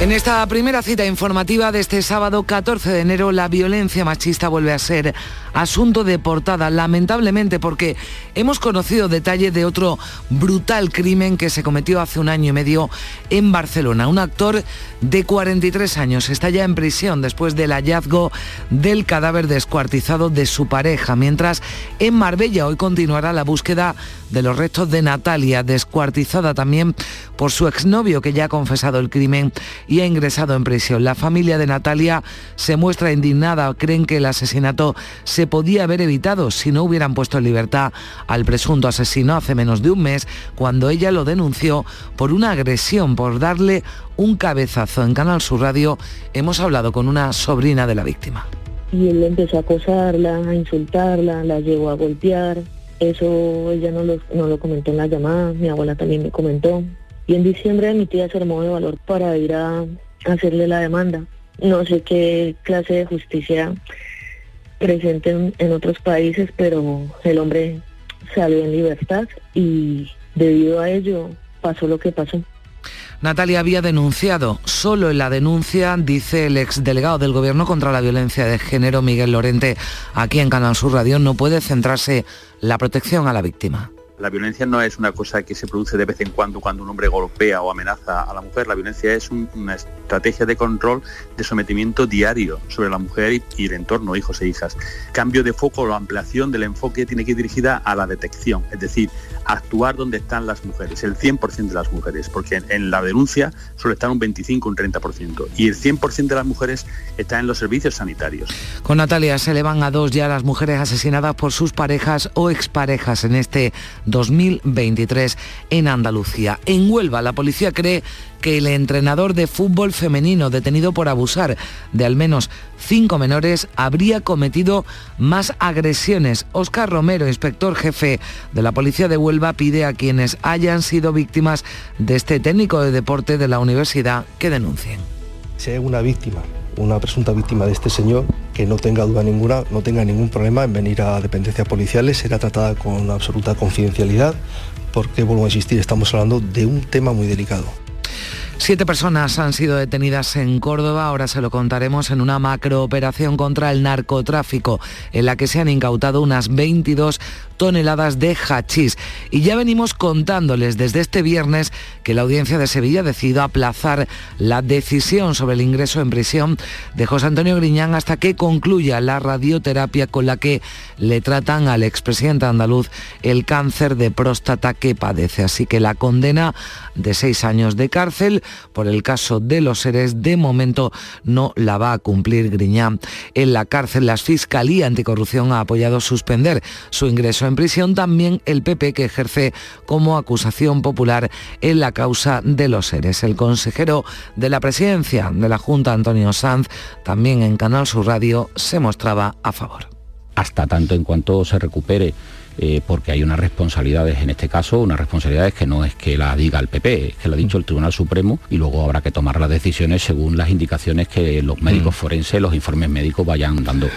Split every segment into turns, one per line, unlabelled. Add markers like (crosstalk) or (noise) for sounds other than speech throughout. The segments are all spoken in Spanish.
En esta primera cita informativa de este sábado 14 de enero, la violencia machista vuelve a ser asunto de portada, lamentablemente porque hemos conocido detalles de otro brutal crimen que se cometió hace un año y medio en Barcelona. Un actor de 43 años está ya en prisión después del hallazgo del cadáver descuartizado de su pareja, mientras en Marbella hoy continuará la búsqueda de los restos de Natalia, descuartizada también por su exnovio que ya ha confesado el crimen y ha ingresado en prisión. La familia de Natalia se muestra indignada, creen que el asesinato se podía haber evitado si no hubieran puesto en libertad al presunto asesino hace menos de un mes, cuando ella lo denunció por una agresión, por darle un cabezazo. En Canal Sur Radio hemos hablado con una sobrina de la víctima.
Y él empezó a acosarla, a insultarla, la llevó a golpear. Eso ella no lo, no lo comentó en la llamada, mi abuela también me comentó. Y en diciembre mi tía se armó de valor para ir a hacerle la demanda. No sé qué clase de justicia presente en, en otros países, pero el hombre salió en libertad y debido a ello pasó lo que pasó.
Natalia había denunciado. Solo en la denuncia, dice el exdelegado del Gobierno contra la violencia de género, Miguel Lorente, aquí en Canal Sur Radio, no puede centrarse la protección a la víctima.
La violencia no es una cosa que se produce de vez en cuando cuando un hombre golpea o amenaza a la mujer. La violencia es una estrategia de control, de sometimiento diario sobre la mujer y, el entorno, hijos e hijas. Cambio de foco o ampliación del enfoque tiene que ir dirigida a la detección, es decir, actuar donde están las mujeres, el 100% de las mujeres, porque en, la denuncia suele estar un 25, un 30%, y el 100% de las mujeres está en los servicios sanitarios.
Con Natalia se le van a dos ya las mujeres asesinadas por sus parejas o exparejas en este 2023 en Andalucía. En Huelva, la policía cree que el entrenador de fútbol femenino detenido por abusar de al menos cinco menores habría cometido más agresiones. Óscar Romero, inspector jefe de la Policía de Huelva, pide a quienes hayan sido víctimas de este técnico de deporte de la universidad que denuncien.
Si una víctima, una presunta víctima de este señor, que no tenga duda ninguna, no tenga ningún problema en venir a dependencias policiales, será tratada con absoluta confidencialidad, porque, vuelvo a insistir, estamos hablando de un tema muy delicado.
Siete personas han sido detenidas en Córdoba, ahora se lo contaremos, en una macrooperación contra el narcotráfico, en la que se han incautado unas 22 toneladas de hachís. Y ya venimos contándoles desde este viernes que la audiencia de Sevilla ha decidido aplazar la decisión sobre el ingreso en prisión de José Antonio Griñán hasta que concluya la radioterapia con la que le tratan al expresidente andaluz el cáncer de próstata que padece. Así que la condena de seis años de cárcel por el caso de los seres de momento no la va a cumplir Griñán. En la cárcel la Fiscalía Anticorrupción ha apoyado suspender su ingreso en prisión también el PP que ejerce como acusación popular en la causa de los seres. El consejero de la presidencia de la Junta, Antonio Sanz, también en Canal Sur Radio, se mostraba a favor.
Hasta tanto en cuanto se recupere eh, porque hay unas responsabilidades en este caso, unas responsabilidades que no es que la diga el PP, es que lo ha dicho el Tribunal Supremo y luego habrá que tomar las decisiones según las indicaciones que los médicos mm. forenses, los informes médicos vayan dando.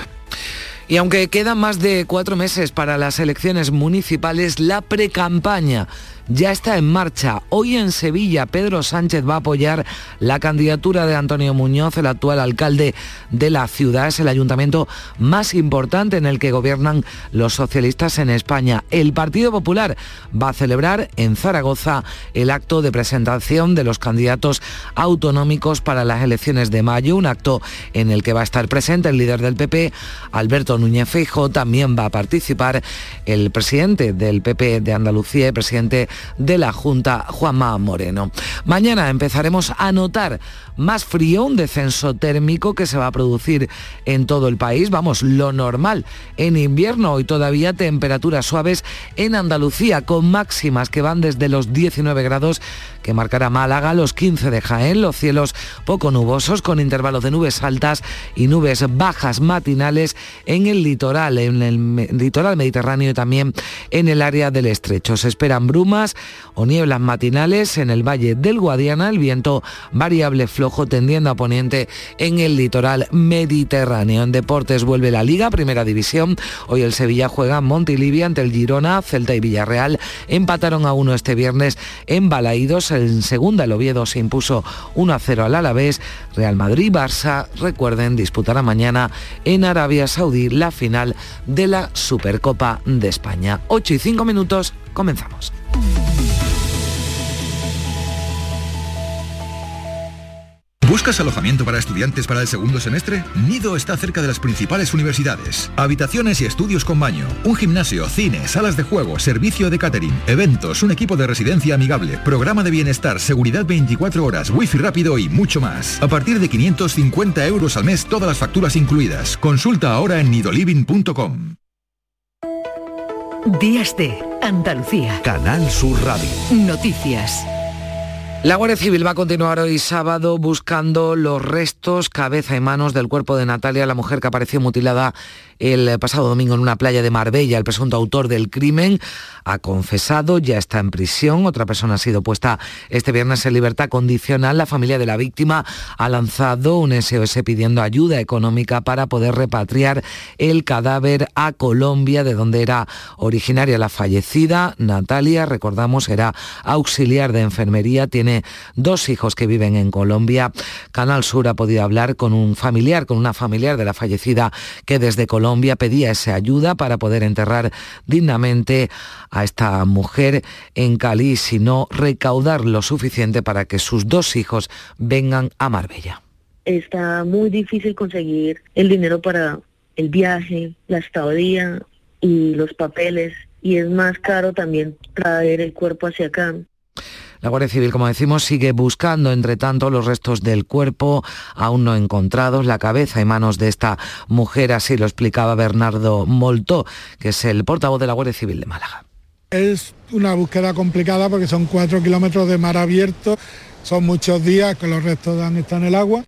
Y aunque quedan más de cuatro meses para las elecciones municipales, la precampaña ya está en marcha. Hoy en Sevilla, Pedro Sánchez va a apoyar la candidatura de Antonio Muñoz, el actual alcalde de la ciudad. Es el ayuntamiento más importante en el que gobiernan los socialistas en España. El Partido Popular va a celebrar en Zaragoza el acto de presentación de los candidatos autonómicos para las elecciones de mayo, un acto en el que va a estar presente el líder del PP, Alberto Núñez Feijo. También va a participar el presidente del PP de Andalucía, el presidente de la Junta, Juanma Moreno. Mañana empezaremos a notar más frío, un descenso térmico que se va a producir en todo el país, vamos, lo normal en invierno y todavía temperaturas suaves en Andalucía con máximas que van desde los 19 grados que marcará Málaga, los 15 de Jaén, los cielos poco nubosos con intervalos de nubes altas y nubes bajas matinales en el litoral, en el litoral mediterráneo y también en el área del estrecho. Se esperan brumas o nieblas matinales en el valle del Guadiana, el viento variable flojo tendiendo a poniente en el litoral mediterráneo. En deportes vuelve la Liga, Primera División. Hoy el Sevilla juega Montilivia ante el Girona, Celta y Villarreal empataron a uno este viernes en Balaídos. En segunda el Oviedo se impuso 1 a 0 al Alavés. Real Madrid, Barça, recuerden, disputará mañana en Arabia Saudí la final de la Supercopa de España. 8 y 5 minutos, comenzamos.
¿Buscas alojamiento para estudiantes para el segundo semestre? Nido está cerca de las principales universidades. Habitaciones y estudios con baño, un gimnasio, cine, salas de juego, servicio de catering, eventos, un equipo de residencia amigable, programa de bienestar, seguridad 24 horas, wifi rápido y mucho más. A partir de 550 euros al mes, todas las facturas incluidas. Consulta ahora en nidoliving.com.
Días de Andalucía.
Canal Sur Radio.
Noticias.
La Guardia Civil va a continuar hoy sábado buscando los restos, cabeza y manos del cuerpo de Natalia, la mujer que apareció mutilada el pasado domingo en una playa de Marbella. El presunto autor del crimen ha confesado, ya está en prisión. Otra persona ha sido puesta este viernes en libertad condicional. La familia de la víctima ha lanzado un SOS pidiendo ayuda económica para poder repatriar el cadáver a Colombia, de donde era originaria la fallecida. Natalia, recordamos, era auxiliar de enfermería, tiene dos hijos que viven en Colombia. Canal Sur ha podido hablar con un familiar, con una familiar de la fallecida que desde Colombia Colombia pedía esa ayuda para poder enterrar dignamente a esta mujer en Cali, sino recaudar lo suficiente para que sus dos hijos vengan a Marbella.
Está muy difícil conseguir el dinero para el viaje, la estadía y los papeles y es más caro también traer el cuerpo hacia acá.
La Guardia Civil, como decimos, sigue buscando, entre tanto, los restos del cuerpo aún no encontrados, la cabeza y manos de esta mujer, así lo explicaba Bernardo Moltó, que es el portavoz de la Guardia Civil de Málaga.
Es una búsqueda complicada porque son cuatro kilómetros de mar abierto, son muchos días que los restos han estado en el agua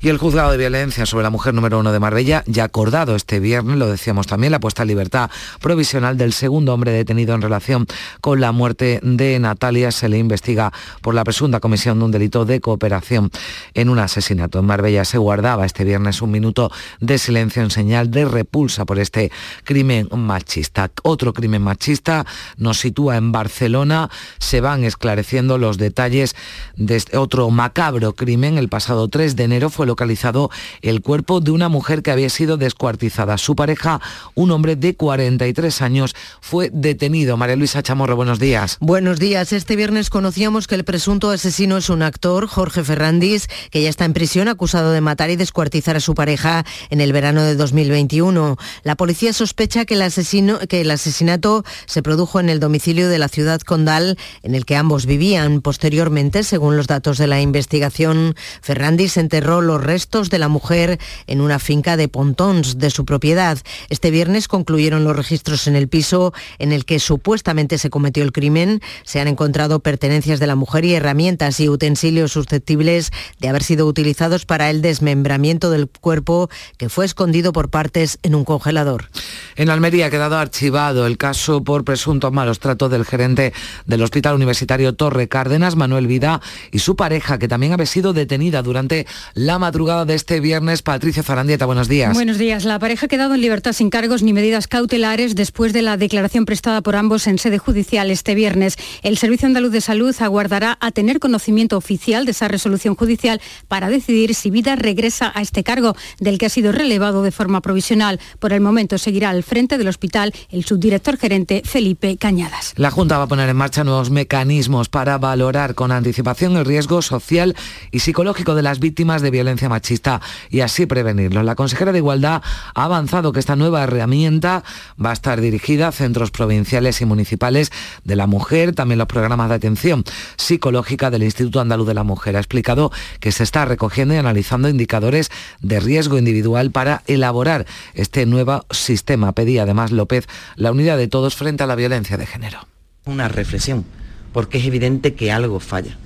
y el juzgado de violencia sobre la mujer número uno de Marbella ya ha acordado este viernes, lo decíamos también, la puesta en libertad provisional del segundo hombre detenido en relación con la muerte de Natalia. Se le investiga por la presunta comisión de un delito de cooperación en un asesinato. En Marbella se guardaba este viernes un minuto de silencio en señal de repulsa por este crimen machista. Otro crimen machista nos sitúa en Barcelona. Se van esclareciendo los detalles de este otro macabro crimen. El pasado 3 de fue localizado el cuerpo de una mujer que había sido descuartizada. Su pareja, un hombre de 43 años, fue detenido. María Luisa Chamorro, buenos días.
Buenos días. Este viernes conocíamos que el presunto asesino es un actor, Jorge Ferrandis, que ya está en prisión acusado de matar y descuartizar a su pareja en el verano de 2021. La policía sospecha que el, asesino, que el asesinato se produjo en el domicilio de la ciudad condal en el que ambos vivían. Posteriormente, según los datos de la investigación, Ferrandis enterró los restos de la mujer en una finca de Pontons de su propiedad. Este viernes concluyeron los registros en el piso en el que supuestamente se cometió el crimen. Se han encontrado pertenencias de la mujer y herramientas y utensilios susceptibles de haber sido utilizados para el desmembramiento del cuerpo que fue escondido por partes en un congelador.
En Almería ha quedado archivado el caso por presuntos malos tratos del gerente del Hospital Universitario Torre Cárdenas, Manuel Vida, y su pareja, que también había sido detenida durante la madrugada de este viernes. Patricia Zarandieta, buenos días.
Buenos días. La pareja ha quedado en libertad sin cargos ni medidas cautelares después de la declaración prestada por ambos en sede judicial este viernes. El Servicio Andaluz de Salud aguardará a tener conocimiento oficial de esa resolución judicial para decidir si Vida regresa a este cargo, del que ha sido relevado de forma provisional. Por el momento seguirá al frente del hospital el subdirector gerente Felipe Cañadas.
La Junta va a poner en marcha nuevos mecanismos para valorar con anticipación el riesgo social y psicológico de las víctimas de violencia machista y así prevenirlo. La consejera de Igualdad ha avanzado que esta nueva herramienta va a estar dirigida a centros provinciales y municipales de la mujer, también los programas de atención psicológica del Instituto Andaluz de la Mujer. Ha explicado que se está recogiendo y analizando indicadores de riesgo individual para elaborar este nuevo sistema. Pedía además López la unidad de todos frente a la violencia de género.
Una reflexión, porque es evidente que algo falla.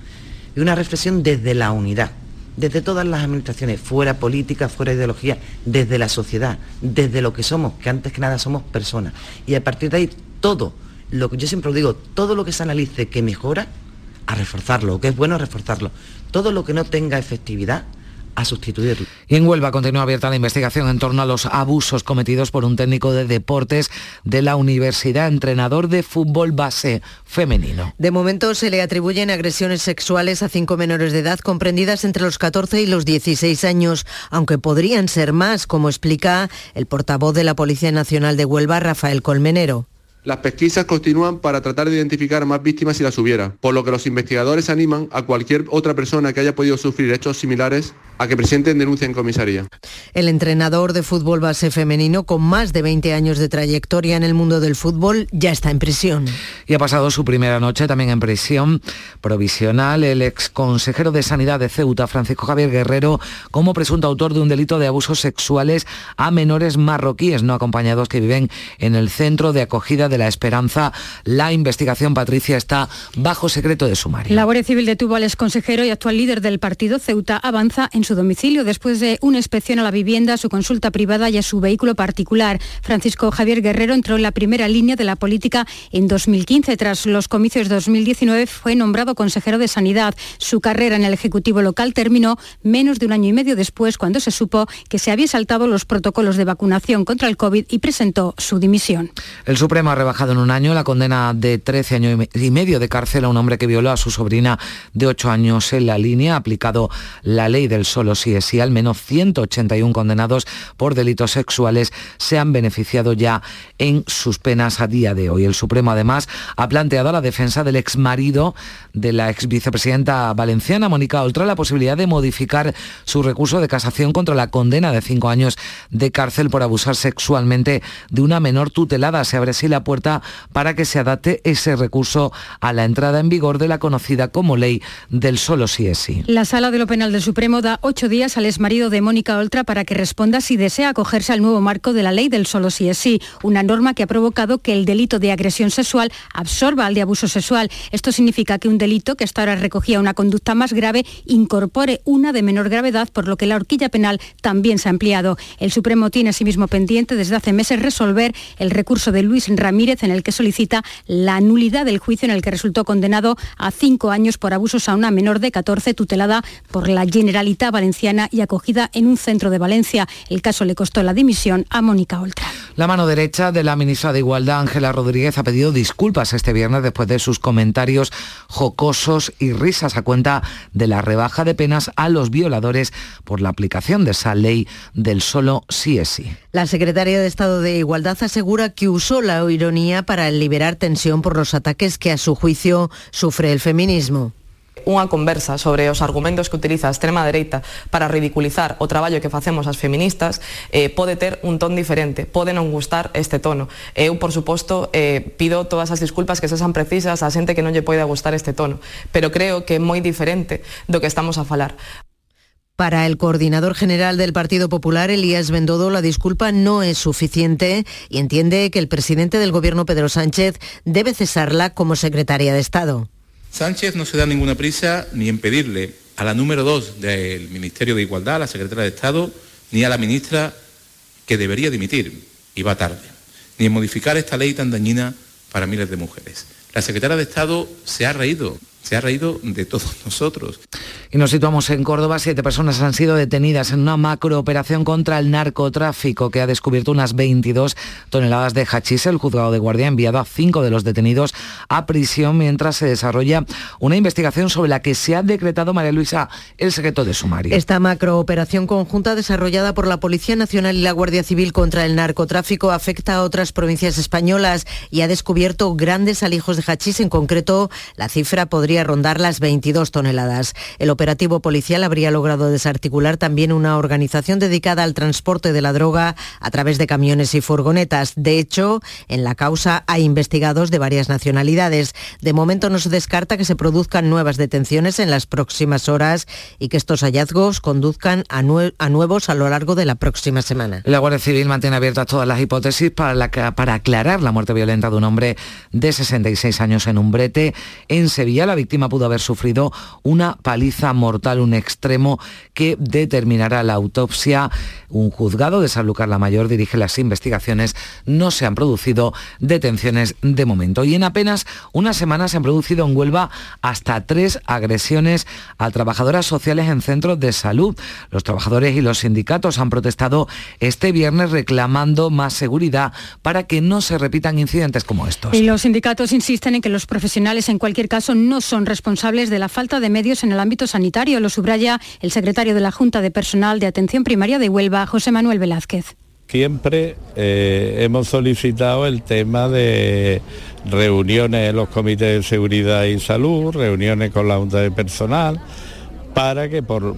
Y una reflexión desde la unidad desde todas las administraciones, fuera política, fuera ideología, desde la sociedad, desde lo que somos, que antes que nada somos personas. Y a partir de ahí todo lo que yo siempre digo, todo lo que se analice que mejora, a reforzarlo, que es bueno reforzarlo. Todo lo que no tenga efectividad, a sustituirlo.
Y en Huelva continúa abierta la investigación en torno a los abusos cometidos por un técnico de deportes de la universidad, entrenador de fútbol base femenino.
De momento se le atribuyen agresiones sexuales a cinco menores de edad comprendidas entre los 14 y los 16 años, aunque podrían ser más, como explica el portavoz de la Policía Nacional de Huelva, Rafael Colmenero.
Las pesquisas continúan para tratar de identificar más víctimas si las hubiera, por lo que los investigadores animan a cualquier otra persona que haya podido sufrir hechos similares a que presenten denuncia en comisaría.
El entrenador de fútbol base femenino con más de 20 años de trayectoria en el mundo del fútbol ya está en prisión.
Y ha pasado su primera noche también en prisión provisional el ex consejero de Sanidad de Ceuta, Francisco Javier Guerrero, como presunto autor de un delito de abusos sexuales a menores marroquíes no acompañados que viven en el centro de acogida de la Esperanza. La investigación, Patricia, está bajo secreto de sumario.
La Guardia Civil detuvo al exconsejero y actual líder del partido Ceuta Avanza en su domicilio después de una inspección a la vivienda, a su consulta privada y a su vehículo particular. Francisco Javier Guerrero entró en la primera línea de la política en 2015. Tras los comicios de 2019 fue nombrado consejero de Sanidad. Su carrera en el Ejecutivo local terminó menos de un año y medio después cuando se supo que se había saltado los protocolos de vacunación contra el COVID y presentó su dimisión.
El Supremo ha rebajado en un año la condena de 13 años y medio de cárcel a un hombre que violó a su sobrina de 8 años en la línea, ha aplicado la ley del solo sí es sí. Al menos 181 condenados por delitos sexuales se han beneficiado ya en sus penas a día de hoy. El Supremo además ha planteado a la defensa del ex marido de la ex vicepresidenta valenciana, Mónica Oltra, la posibilidad de modificar su recurso de casación contra la condena de cinco años de cárcel por abusar sexualmente de una menor tutelada. Se abre así la para que se adapte ese recurso a la entrada en vigor de la conocida como ley del solo sí es sí.
La Sala de lo Penal del Supremo da ocho días al exmarido de Mónica Oltra para que responda si desea acogerse al nuevo marco de la ley del solo sí es sí, una norma que ha provocado que el delito de agresión sexual absorba al de abuso sexual. Esto significa que un delito que hasta ahora recogía una conducta más grave incorpore una de menor gravedad, por lo que la horquilla penal también se ha ampliado. El Supremo tiene asimismo pendiente desde hace meses resolver el recurso de Luis Ramírez en el que solicita la nulidad del juicio en el que resultó condenado a cinco años por abusos a una menor de 14 tutelada por la Generalitat Valenciana y acogida en un centro de Valencia. El caso le costó la dimisión a Mónica Oltra.
La mano derecha de la ministra de Igualdad, Ángela Rodríguez, ha pedido disculpas este viernes después de sus comentarios jocosos y risas a cuenta de la rebaja de penas a los violadores por la aplicación de esa ley del solo sí es sí.
La secretaria de Estado de Igualdad asegura que usó la ironía para liberar tensión por los ataques que a su juicio sufre el feminismo
unha conversa sobre os argumentos que utiliza a extrema dereita para ridiculizar o traballo que facemos as feministas eh, pode ter un ton diferente, pode non gustar este tono. Eh, Eu, por suposto, eh, pido todas as disculpas que sexan precisas a xente que non lle poida gustar este tono, pero creo que é moi diferente do que estamos a falar.
Para el coordinador general del Partido Popular, Elías Bendodo, la disculpa no es suficiente y entiende que el presidente del Gobierno, Pedro Sánchez, debe cesarla como secretaria de Estado.
Sánchez no se da ninguna prisa ni en pedirle a la número dos del Ministerio de Igualdad, a la secretaria de Estado, ni a la ministra que debería dimitir, y va tarde, ni en modificar esta ley tan dañina para miles de mujeres. La secretaria de Estado se ha reído se ha reído de todos nosotros.
Y nos situamos en Córdoba. Siete personas han sido detenidas en una macrooperación contra el narcotráfico que ha descubierto unas 22 toneladas de hachís. El juzgado de guardia ha enviado a cinco de los detenidos a prisión mientras se desarrolla una investigación sobre la que se ha decretado, María Luisa, el secreto de sumario.
Esta macrooperación conjunta desarrollada por la Policía Nacional y la Guardia Civil contra el narcotráfico afecta a otras provincias españolas y ha descubierto grandes alijos de hachís. En concreto, la cifra podría rondar las 22 toneladas. El operativo policial habría logrado desarticular también una organización dedicada al transporte de la droga a través de camiones y furgonetas. De hecho, en la causa hay investigados de varias nacionalidades. De momento no se descarta que se produzcan nuevas detenciones en las próximas horas y que estos hallazgos conduzcan a, nuevos a lo largo de la próxima semana.
La Guardia Civil mantiene abiertas todas las hipótesis para, aclarar la muerte violenta de un hombre de 66 años en un brete en Sevilla. La pudo haber sufrido una paliza mortal, un extremo que determinará la autopsia. Un juzgado de Sanlúcar la Mayor dirige las investigaciones. No se han producido detenciones de momento. Y en apenas una semana se han producido en Huelva hasta tres agresiones a trabajadoras sociales en centros de salud. Los trabajadores y los sindicatos han protestado este viernes reclamando más seguridad para que no se repitan incidentes como estos.
Y los sindicatos insisten en que los profesionales en cualquier caso no son responsables de la falta de medios en el ámbito sanitario. Lo subraya el secretario de la Junta de Personal de Atención Primaria de Huelva, José Manuel Velázquez.
Siempre eh, hemos solicitado el tema de reuniones en los comités de seguridad y salud, reuniones con la Junta de Personal, para que por,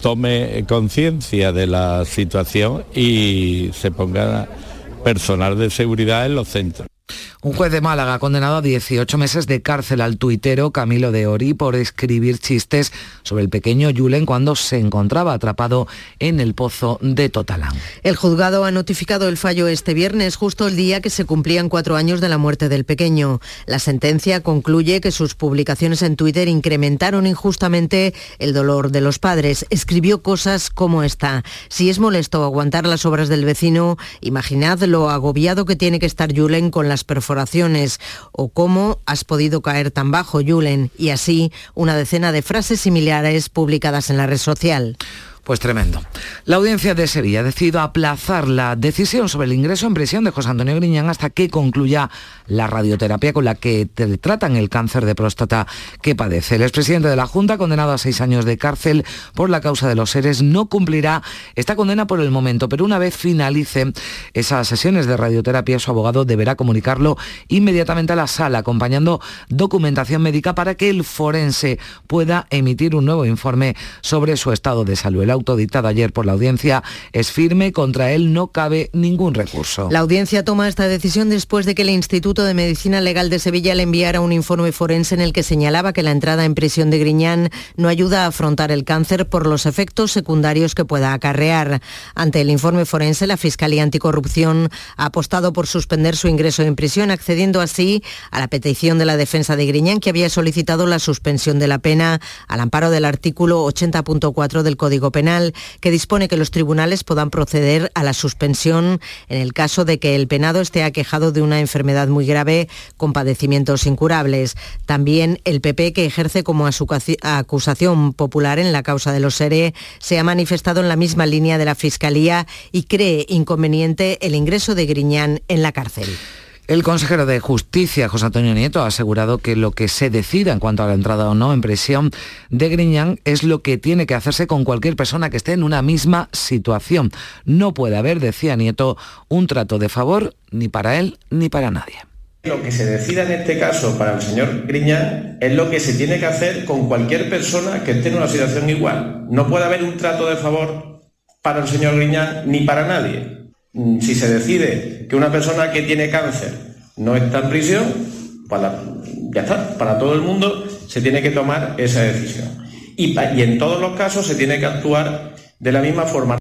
tome conciencia de la situación y se ponga personal de seguridad en los centros.
Un juez de Málaga ha condenado a 18 meses de cárcel al tuitero Camilo de Ori por escribir chistes sobre el pequeño Julen cuando se encontraba atrapado en el pozo de Totalán.
El juzgado ha notificado el fallo este viernes, justo el día que se cumplían cuatro años de la muerte del pequeño. La sentencia concluye que sus publicaciones en Twitter incrementaron injustamente el dolor de los padres. Escribió cosas como esta. Si es molesto aguantar las obras del vecino, imaginad lo agobiado que tiene que estar Julen con las perforaciones o cómo has podido caer tan bajo, Julen, y así una decena de frases similares publicadas en la red social.
Pues tremendo. La audiencia de Sevilla ha decidido aplazar la decisión sobre el ingreso en prisión de José Antonio Griñán hasta que concluya la radioterapia con la que tratan el cáncer de próstata que padece. El expresidente de la Junta, condenado a seis años de cárcel por la causa de los seres, no cumplirá esta condena por el momento, pero una vez finalice esas sesiones de radioterapia, su abogado deberá comunicarlo inmediatamente a la sala, acompañando documentación médica para que el forense pueda emitir un nuevo informe sobre su estado de salud autodictado ayer por la audiencia es firme, contra él no cabe ningún recurso.
La audiencia toma esta decisión después de que el Instituto de Medicina Legal de Sevilla le enviara un informe forense en el que señalaba que la entrada en prisión de Griñán no ayuda a afrontar el cáncer por los efectos secundarios que pueda acarrear. Ante el informe forense, la Fiscalía Anticorrupción ha apostado por suspender su ingreso en prisión, accediendo así a la petición de la defensa de Griñán, que había solicitado la suspensión de la pena al amparo del artículo 80.4 del Código Penal que dispone que los tribunales puedan proceder a la suspensión en el caso de que el penado esté aquejado de una enfermedad muy grave con padecimientos incurables. También el PP, que ejerce como acusación popular en la causa de los SERE, se ha manifestado en la misma línea de la Fiscalía y cree inconveniente el ingreso de Griñán en la cárcel.
El consejero de Justicia, José Antonio Nieto, ha asegurado que lo que se decida en cuanto a la entrada o no en prisión de Griñán es lo que tiene que hacerse con cualquier persona que esté en una misma situación. No puede haber, decía Nieto, un trato de favor ni para él ni para nadie.
Lo que se decida en este caso para el señor Griñán es lo que se tiene que hacer con cualquier persona que esté en una situación igual. No puede haber un trato de favor para el señor Griñán ni para nadie. Si se decide que una persona que tiene cáncer no está en prisión, pues ya está, para todo el mundo se tiene que tomar esa decisión. Y en todos los casos se tiene que actuar de la misma forma.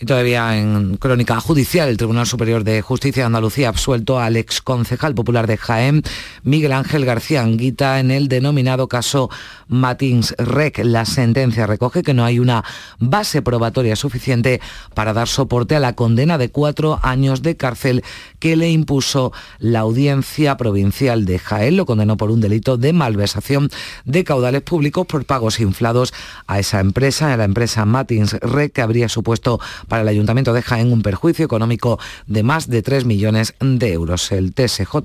Y todavía en crónica judicial, el Tribunal Superior de Justicia de Andalucía ha absuelto al ex concejal popular de Jaén, Miguel Ángel García Anguita, en el denominado caso Matins Rec. La sentencia recoge que no hay una base probatoria suficiente para dar soporte a la condena de cuatro años de cárcel que le impuso la Audiencia Provincial de Jaén. Lo condenó por un delito de malversación de caudales públicos por pagos inflados a esa empresa, a la empresa Matins Rec, que habría supuesto para el Ayuntamiento de Jaén un perjuicio económico de más de 3 millones de euros. El TSJ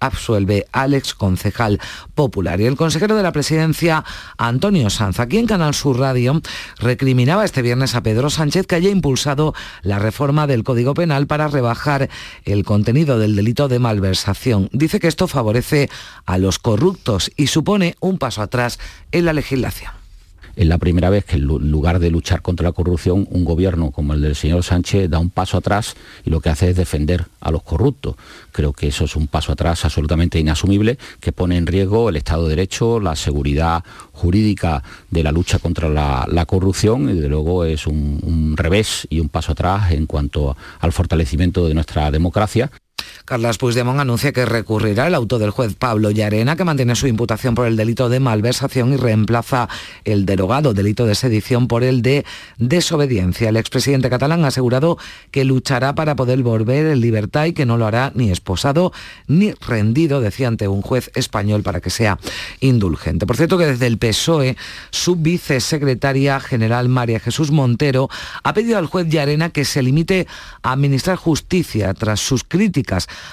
absuelve al ex concejal popular. Y el consejero de la presidencia, Antonio Sanz, aquí en Canal Sur Radio, recriminaba este viernes a Pedro Sánchez que haya impulsado la reforma del Código Penal para rebajar el contenido del delito de malversación. Dice que esto favorece a los corruptos y supone un paso atrás en la legislación
es la primera vez que en lugar de luchar contra la corrupción, un gobierno como el del señor Sánchez da un paso atrás y lo que hace es defender a los corruptos. Creo que eso es un paso atrás absolutamente inasumible que pone en riesgo el Estado de Derecho, la seguridad jurídica de la lucha contra la, corrupción y desde luego es un revés y un paso atrás en cuanto al fortalecimiento de nuestra democracia.
Carlas Puigdemont anuncia que recurrirá el auto del juez Pablo Llarena, que mantiene su imputación por el delito de malversación y reemplaza el derogado delito de sedición por el de desobediencia. El expresidente catalán ha asegurado que luchará para poder volver en libertad y que no lo hará ni esposado ni rendido, decía ante un juez español para que sea indulgente. Por cierto que desde el PSOE, su vicesecretaria general María Jesús Montero ha pedido al juez Llarena que se limite a administrar justicia tras sus críticas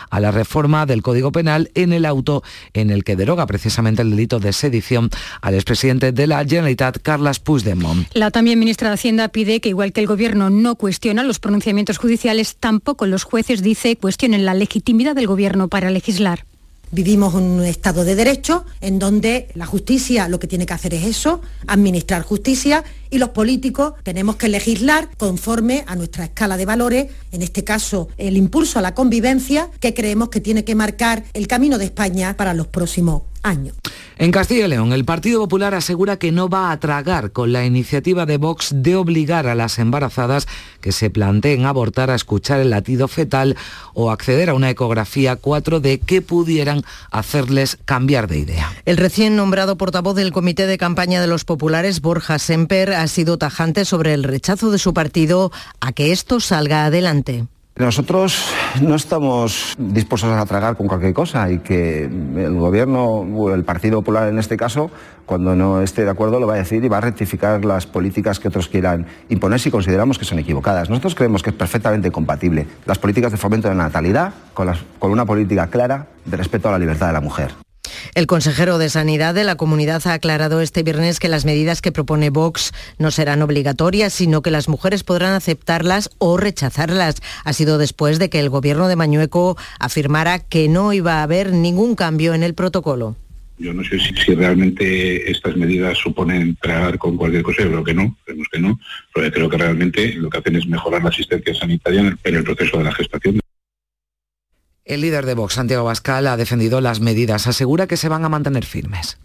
a la reforma del Código Penal en el auto en el que deroga precisamente el delito de sedición al expresidente de la Generalitat, Carlas Puigdemont.
La también ministra de Hacienda pide que igual que el gobierno no cuestiona los pronunciamientos judiciales, tampoco los jueces, dice, cuestionen la legitimidad del gobierno para legislar.
Vivimos en un Estado de Derecho en donde la justicia lo que tiene que hacer es eso, administrar justicia, y los políticos tenemos que legislar conforme a nuestra escala de valores, en este caso el impulso a la convivencia, que creemos que tiene que marcar el camino de España para los próximos años.
En Castilla y León, el Partido Popular asegura que no va a tragar con la iniciativa de Vox de obligar a las embarazadas que se planteen abortar a escuchar el latido fetal o acceder a una ecografía 4D que pudieran hacerles cambiar de idea.
El recién nombrado portavoz del Comité de Campaña de los Populares, Borja Semper, ha sido tajante sobre el rechazo de su partido a que esto salga adelante.
Nosotros no estamos dispuestos a tragar con cualquier cosa y que el gobierno o el Partido Popular en este caso, cuando no esté de acuerdo, lo va a decir y va a rectificar las políticas que otros quieran imponer si consideramos que son equivocadas. Nosotros creemos que es perfectamente compatible las políticas de fomento de la natalidad con, con una política clara de respeto a la libertad de la mujer.
El consejero de Sanidad de la comunidad ha aclarado este viernes que las medidas que propone Vox no serán obligatorias, sino que las mujeres podrán aceptarlas o rechazarlas. Ha sido después de que el gobierno de Mañueco afirmara que no iba a haber ningún cambio en el protocolo.
Yo no sé si, realmente estas medidas suponen tragar con cualquier cosa, yo creo que no, creemos que no, pero creo que realmente lo que hacen es mejorar la asistencia sanitaria en el proceso de la gestación.
El líder de Vox, Santiago Bascal, ha defendido las medidas. Asegura que se van a mantener firmes.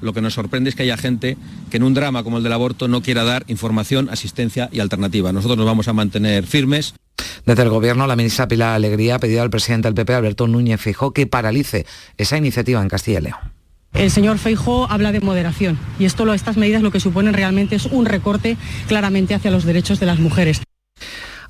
Lo que nos sorprende es que haya gente que en un drama como el del aborto no quiera dar información, asistencia y alternativa. Nosotros nos vamos a mantener firmes.
Desde el Gobierno, la ministra Pilar Alegría ha pedido al presidente del PP, Alberto Núñez Fijó, que paralice esa iniciativa en Castilla y León.
El señor Feijó habla de moderación y esto, estas medidas lo que suponen realmente es un recorte claramente hacia los derechos de las mujeres.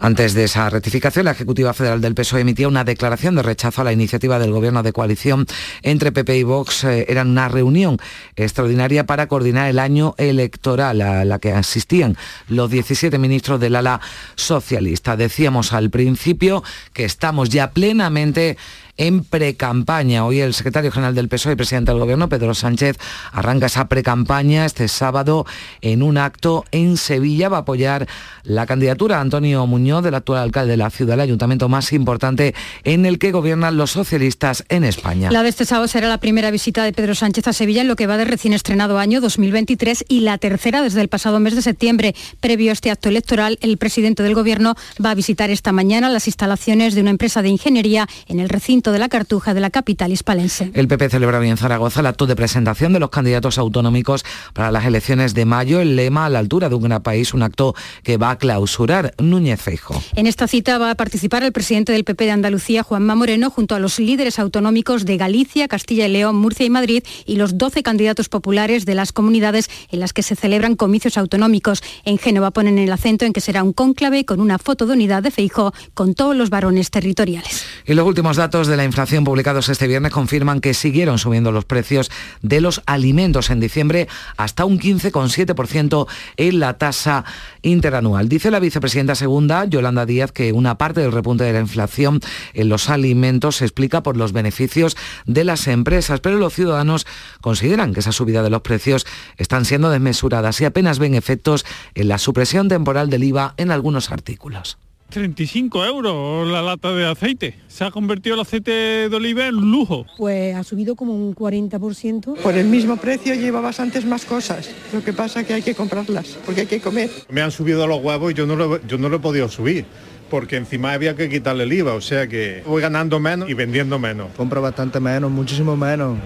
Antes de esa rectificación, la Ejecutiva Federal del PSOE emitía una declaración de rechazo a la iniciativa del Gobierno de coalición entre PP y Vox. Eh, era una reunión extraordinaria para coordinar el año electoral a la que asistían los 17 ministros del ala socialista. Decíamos al principio que estamos ya plenamente en precampaña. Hoy el secretario general del PSOE y presidente del Gobierno, Pedro Sánchez, arranca esa precampaña este sábado en un acto en Sevilla. Va a apoyar la candidatura de Antonio Muñoz, del actual alcalde de la ciudad, el ayuntamiento más importante en el que gobiernan los socialistas en España.
La de este sábado será la primera visita de Pedro Sánchez a Sevilla en lo que va de recién estrenado año 2023 y la tercera desde el pasado mes de septiembre. Previo a este acto electoral, el presidente del Gobierno va a visitar esta mañana las instalaciones de una empresa de ingeniería en el recinto de la Cartuja de la capital hispalense.
El PP celebra hoy en Zaragoza el acto de presentación de los candidatos autonómicos para las elecciones de mayo. El lema a la altura de un gran país, un acto que va a clausurar Núñez Feijo.
En esta cita va a participar el presidente del PP de Andalucía, Juanma Moreno, junto a los líderes autonómicos de Galicia, Castilla y León, Murcia y Madrid y los 12 candidatos populares de las comunidades en las que se celebran comicios autonómicos. En Génova ponen el acento en que será un cónclave con una foto de unidad de Feijo con todos los varones territoriales.
Y los últimos datos de la inflación publicados este viernes confirman que siguieron subiendo los precios de los alimentos en diciembre hasta un 15,7% en la tasa interanual. Dice la vicepresidenta segunda, Yolanda Díaz, que una parte del repunte de la inflación en los alimentos se explica por los beneficios de las empresas, pero los ciudadanos consideran que esa subida de los precios están siendo desmesuradas y apenas ven efectos en la supresión temporal del IVA en algunos artículos.
35 euros la lata de aceite. Se ha convertido el aceite de oliva en lujo.
Pues ha subido como un 40%.
Por el mismo precio lleva bastantes más cosas. Lo que pasa es que hay que comprarlas, porque hay que comer.
Me han subido los huevos y yo no lo, yo no lo he podido subir. Porque encima había que quitarle el IVA, o sea que voy ganando menos y vendiendo menos.
Compro bastante menos, muchísimo menos.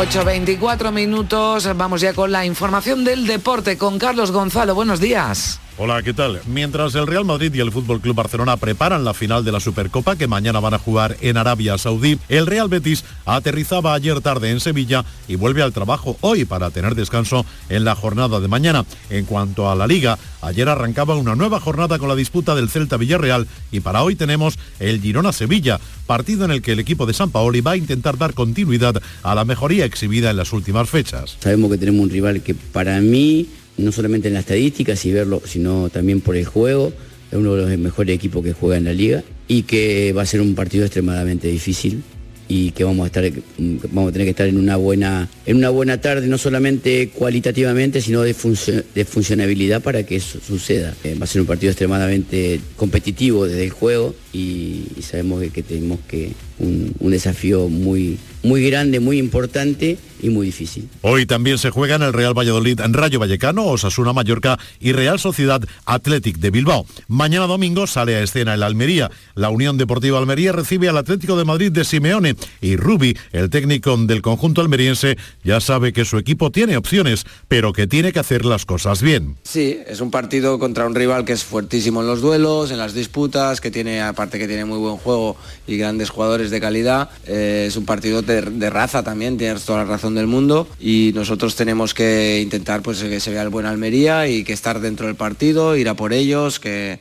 8.24 minutos, vamos ya con la información del deporte con Carlos Gonzalo. Buenos días.
Hola, ¿qué tal? Mientras el Real Madrid y el Fútbol Club Barcelona preparan la final de la Supercopa que mañana van a jugar en Arabia Saudí, el Real Betis aterrizaba ayer tarde en Sevilla y vuelve al trabajo hoy para tener descanso en la jornada de mañana. En cuanto a la Liga, ayer arrancaba una nueva jornada con la disputa del Celta Villarreal y para hoy tenemos el Girona Sevilla, partido en el que el equipo de San Paoli va a intentar dar continuidad a la mejoría exhibida en las últimas fechas.
Sabemos que tenemos un rival que para mí no solamente en las estadísticas y verlo, sino también por el juego. Es uno de los mejores equipos que juega en la liga y que va a ser un partido extremadamente difícil y que vamos a estar vamos a tener que estar en una buena en una buena tarde no solamente cualitativamente sino de, de funcionabilidad para que eso suceda eh, va a ser un partido extremadamente competitivo desde el juego y, sabemos que, tenemos que un, un desafío muy muy grande, muy importante y muy difícil.
Hoy también se juega en el Real Valladolid en Rayo Vallecano, Osasuna Mallorca y Real Sociedad Athletic de Bilbao. Mañana domingo sale a escena el Almería. La Unión Deportiva Almería recibe al Atlético de Madrid de Simeone y Rubi, el técnico del conjunto almeriense, ya sabe que su equipo tiene opciones, pero que tiene que hacer las cosas bien.
Sí, es un partido contra un rival que es fuertísimo en los duelos, en las disputas, que tiene aparte que tiene muy buen juego y grandes jugadores de calidad. Eh, es un partido de, raza también, tienes toda la razón del mundo y nosotros tenemos que intentar pues que se vea el buen Almería y que estar dentro del partido, ir a por ellos, que,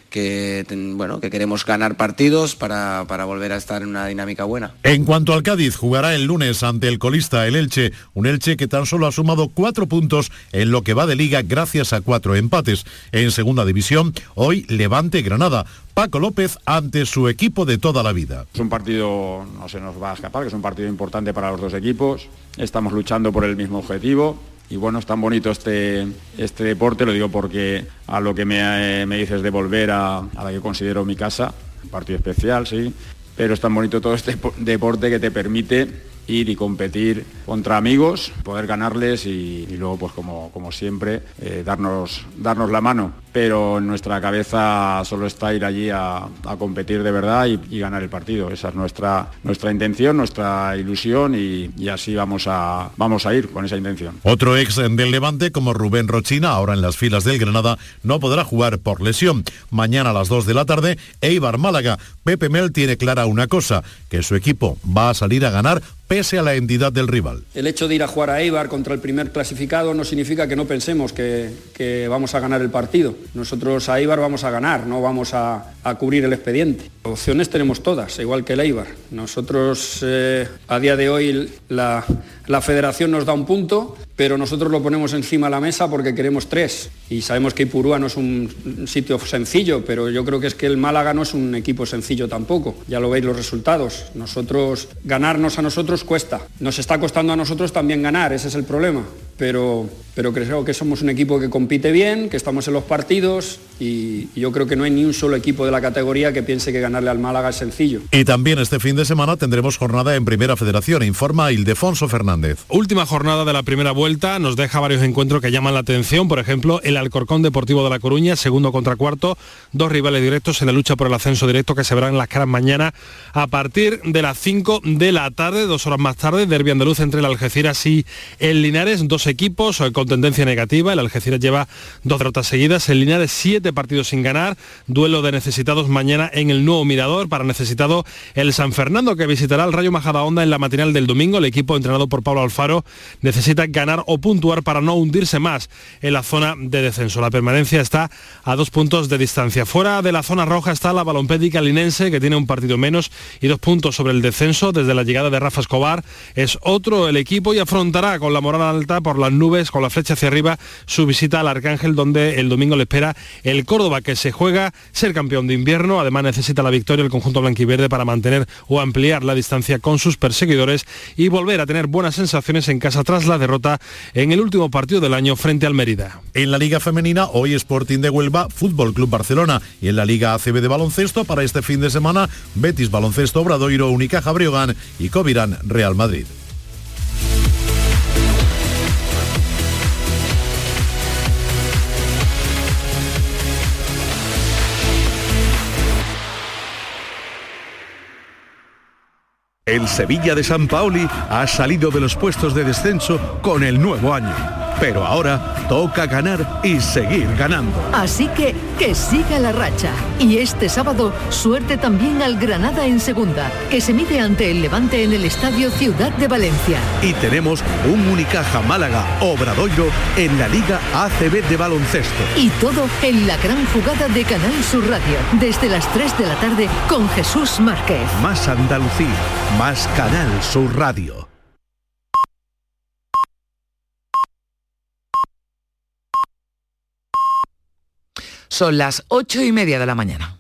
bueno, que queremos ganar partidos para, para volver a estar en una dinámica buena.
En cuanto al Cádiz, jugará el lunes ante el colista el Elche, un Elche que tan solo ha sumado cuatro puntos en lo que va de liga gracias a cuatro empates. En segunda división, hoy Levante Granada. Paco López ante su equipo de toda la vida.
Es un partido, no se nos va a escapar, que es un partido importante para los dos equipos. Estamos luchando por el mismo objetivo. Y bueno, es tan bonito este, este deporte, lo digo porque a lo que me, dices de volver a, a la que considero mi casa, un partido especial, sí, pero es tan bonito todo este deporte que te permite ir y competir contra amigos, poder ganarles y, luego, pues como, como siempre, eh, darnos, darnos la mano. Pero en nuestra cabeza solo está ir allí a, competir de verdad y, ganar el partido. Esa es nuestra, nuestra intención, nuestra ilusión y, así vamos a, vamos a ir con esa intención.
Otro ex del Levante, como Rubén Rochina, ahora en las filas del Granada, no podrá jugar por lesión. Mañana a las 2 de la tarde, Eibar Málaga. Pepe Mel tiene clara una cosa, que su equipo va a salir a ganar pese a la entidad del rival.
El hecho de ir a jugar a Eibar contra el primer clasificado no significa que no pensemos que, vamos a ganar el partido. Nosotros a Eibar vamos a ganar, no vamos a, cubrir el expediente. Opciones tenemos todas, igual que el Eibar. Nosotros eh, a día de hoy la, la federación nos da un punto, pero nosotros lo ponemos encima de la mesa porque queremos tres. Y sabemos que Ipurúa no es un sitio sencillo, pero yo creo que es que el Málaga no es un equipo sencillo tampoco. Ya lo veis los resultados. Nosotros, ganarnos a nosotros cuesta. Nos está costando a nosotros también ganar, ese es el problema. Pero, pero creo que somos un equipo que compite bien, que estamos en los partidos y, yo creo que no hay ni un solo equipo de la categoría que piense que ganarle al Málaga es sencillo.
Y también este fin de semana tendremos jornada en Primera Federación, informa Ildefonso Fernández.
Última jornada de la primera vuelta, nos deja varios encuentros que llaman la atención, por ejemplo, el Alcorcón Deportivo de La Coruña, segundo contra cuarto, dos rivales directos en la lucha por el ascenso directo que se verán en las caras mañana a partir de las 5 de la tarde, dos horas más tarde, derbi andaluz entre el Algeciras y el Linares, dos equipos con tendencia negativa, el Algeciras lleva dos derrotas seguidas, el Linares siete partidos sin ganar, duelo de necesitados mañana en el nuevo Mirador, para necesitado el San Fernando que visitará el Rayo Majadahonda en la matinal del domingo, el equipo entrenado por Pablo Alfaro necesita ganar o puntuar para no hundirse más en la zona de descenso. La permanencia está a dos puntos de distancia. Fuera de la zona roja está la balompédica linense que tiene un partido menos y dos puntos sobre el descenso desde la llegada de Rafa Escobar. Es otro el equipo y afrontará con la moral alta por las nubes, con la flecha hacia arriba, su visita al Arcángel donde el domingo le espera el Córdoba que se juega ser campeón de invierno. Además necesita la victoria el conjunto blanquiverde para mantener o ampliar la distancia con sus perseguidores y volver a tener buenas sensaciones en casa tras la derrota en el último partido del año frente al Mérida.
En la Liga Femenina, hoy Sporting de Huelva, Fútbol Club Barcelona y en la Liga ACB de baloncesto para este fin de semana, Betis Baloncesto Obradoiro, Unicaja Briogán y Covirán Real Madrid.
El Sevilla de San Paoli ha salido de los puestos de descenso con el nuevo año
Pero ahora toca ganar y seguir ganando.
Así que que siga la racha. Y este sábado, suerte también al Granada en segunda, que se mide ante el Levante en el Estadio Ciudad de Valencia.
Y tenemos un Unicaja Málaga Obradoiro en la Liga ACB de baloncesto.
Y todo en la gran jugada de Canal Sur Radio, desde las 3 de la tarde con Jesús Márquez.
Más Andalucía, más Canal Sur Radio.
Son las ocho y media de la mañana.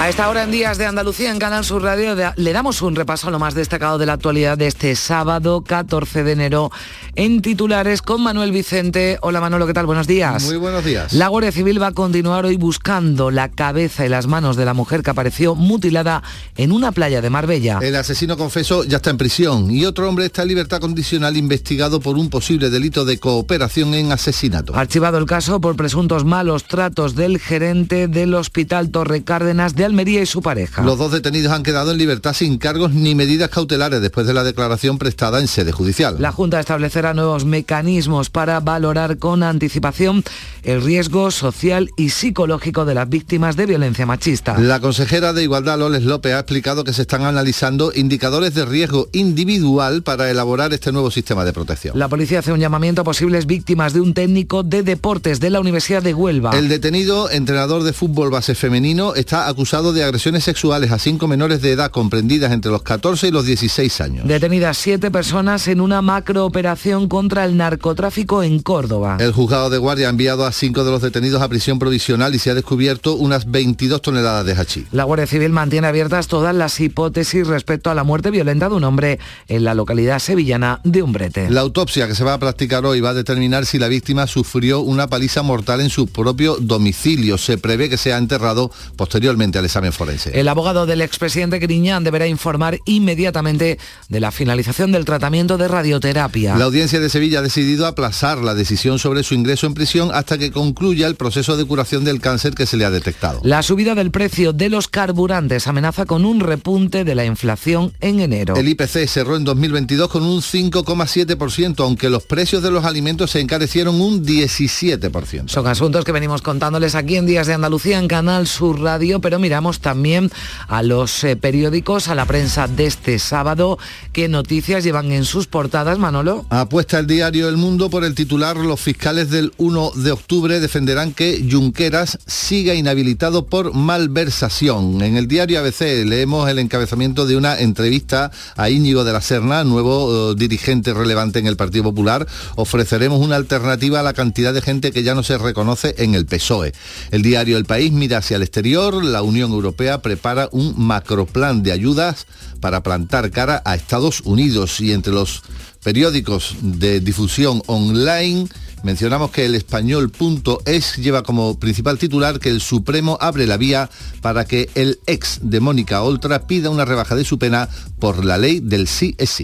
A esta hora en Días de Andalucía en Canal Sur Radio le damos un repaso a lo más destacado de la actualidad de este sábado 14 de enero en titulares con Manuel Vicente. Hola Manolo, ¿qué tal? Buenos días.
Muy buenos días.
La Guardia Civil va a continuar hoy buscando la cabeza y las manos de la mujer que apareció mutilada en una playa de Marbella.
El asesino confeso ya está en prisión y otro hombre está en libertad condicional investigado por un posible delito de cooperación en asesinato.
Archivado el caso por presuntos malos tratos del gerente del Hospital Torre Cárdenas de Almería y su pareja.
Los dos detenidos han quedado en libertad sin cargos ni medidas cautelares después de la declaración prestada en sede judicial.
La Junta establecerá nuevos mecanismos para valorar con anticipación el riesgo social y psicológico de las víctimas de violencia machista.
La consejera de Igualdad, Loles López, ha explicado que se están analizando indicadores de riesgo individual para elaborar este nuevo sistema de protección.
La policía hace un llamamiento a posibles víctimas de un técnico de deportes de la Universidad de Huelva.
El detenido, entrenador de fútbol base femenino, está acusado de agresiones sexuales a cinco menores de edad comprendidas entre los 14 y los 16 años.
Detenidas siete personas en una macrooperación contra el narcotráfico en Córdoba.
El juzgado de guardia ha enviado a cinco de los detenidos a prisión provisional y se ha descubierto unas 22 toneladas de hachís.
La Guardia Civil mantiene abiertas todas las hipótesis respecto a la muerte violenta de un hombre en la localidad sevillana de Umbrete.
La autopsia que se va a practicar hoy va a determinar si la víctima sufrió una paliza mortal en su propio domicilio. Se prevé que sea enterrado posteriormente al examen forense.
El abogado del expresidente Griñán deberá informar inmediatamente de la finalización del tratamiento de radioterapia.
La audiencia de Sevilla ha decidido aplazar la decisión sobre su ingreso en prisión hasta que concluya el proceso de curación del cáncer que se le ha detectado.
La subida del precio de los carburantes amenaza con un repunte de la inflación en enero.
El IPC cerró en 2022 con un 5,7%, aunque los precios de los alimentos se encarecieron un 17%.
Son asuntos que venimos contándoles aquí en Días de Andalucía en Canal Sur Radio, pero miramos también a los eh, periódicos, a la prensa de este sábado. ¿Qué noticias llevan en sus portadas, Manolo?
Apuesta el diario El Mundo por el titular, los fiscales del 1 de octubre defenderán que Junqueras siga inhabilitado por malversación. En el diario ABC leemos el encabezamiento de una entrevista a Íñigo de la Serna, nuevo eh, dirigente relevante en el Partido Popular. Ofreceremos una alternativa a la cantidad de gente que ya no se reconoce en el PSOE. El diario El País mira hacia el exterior, la Unión Europea prepara un macroplan de ayudas para plantar cara a Estados Unidos y entre los periódicos de difusión online mencionamos que el español.es lleva como principal titular que el Supremo abre la vía para que el ex de Mónica Oltra pida una rebaja de su pena por la ley del sí es.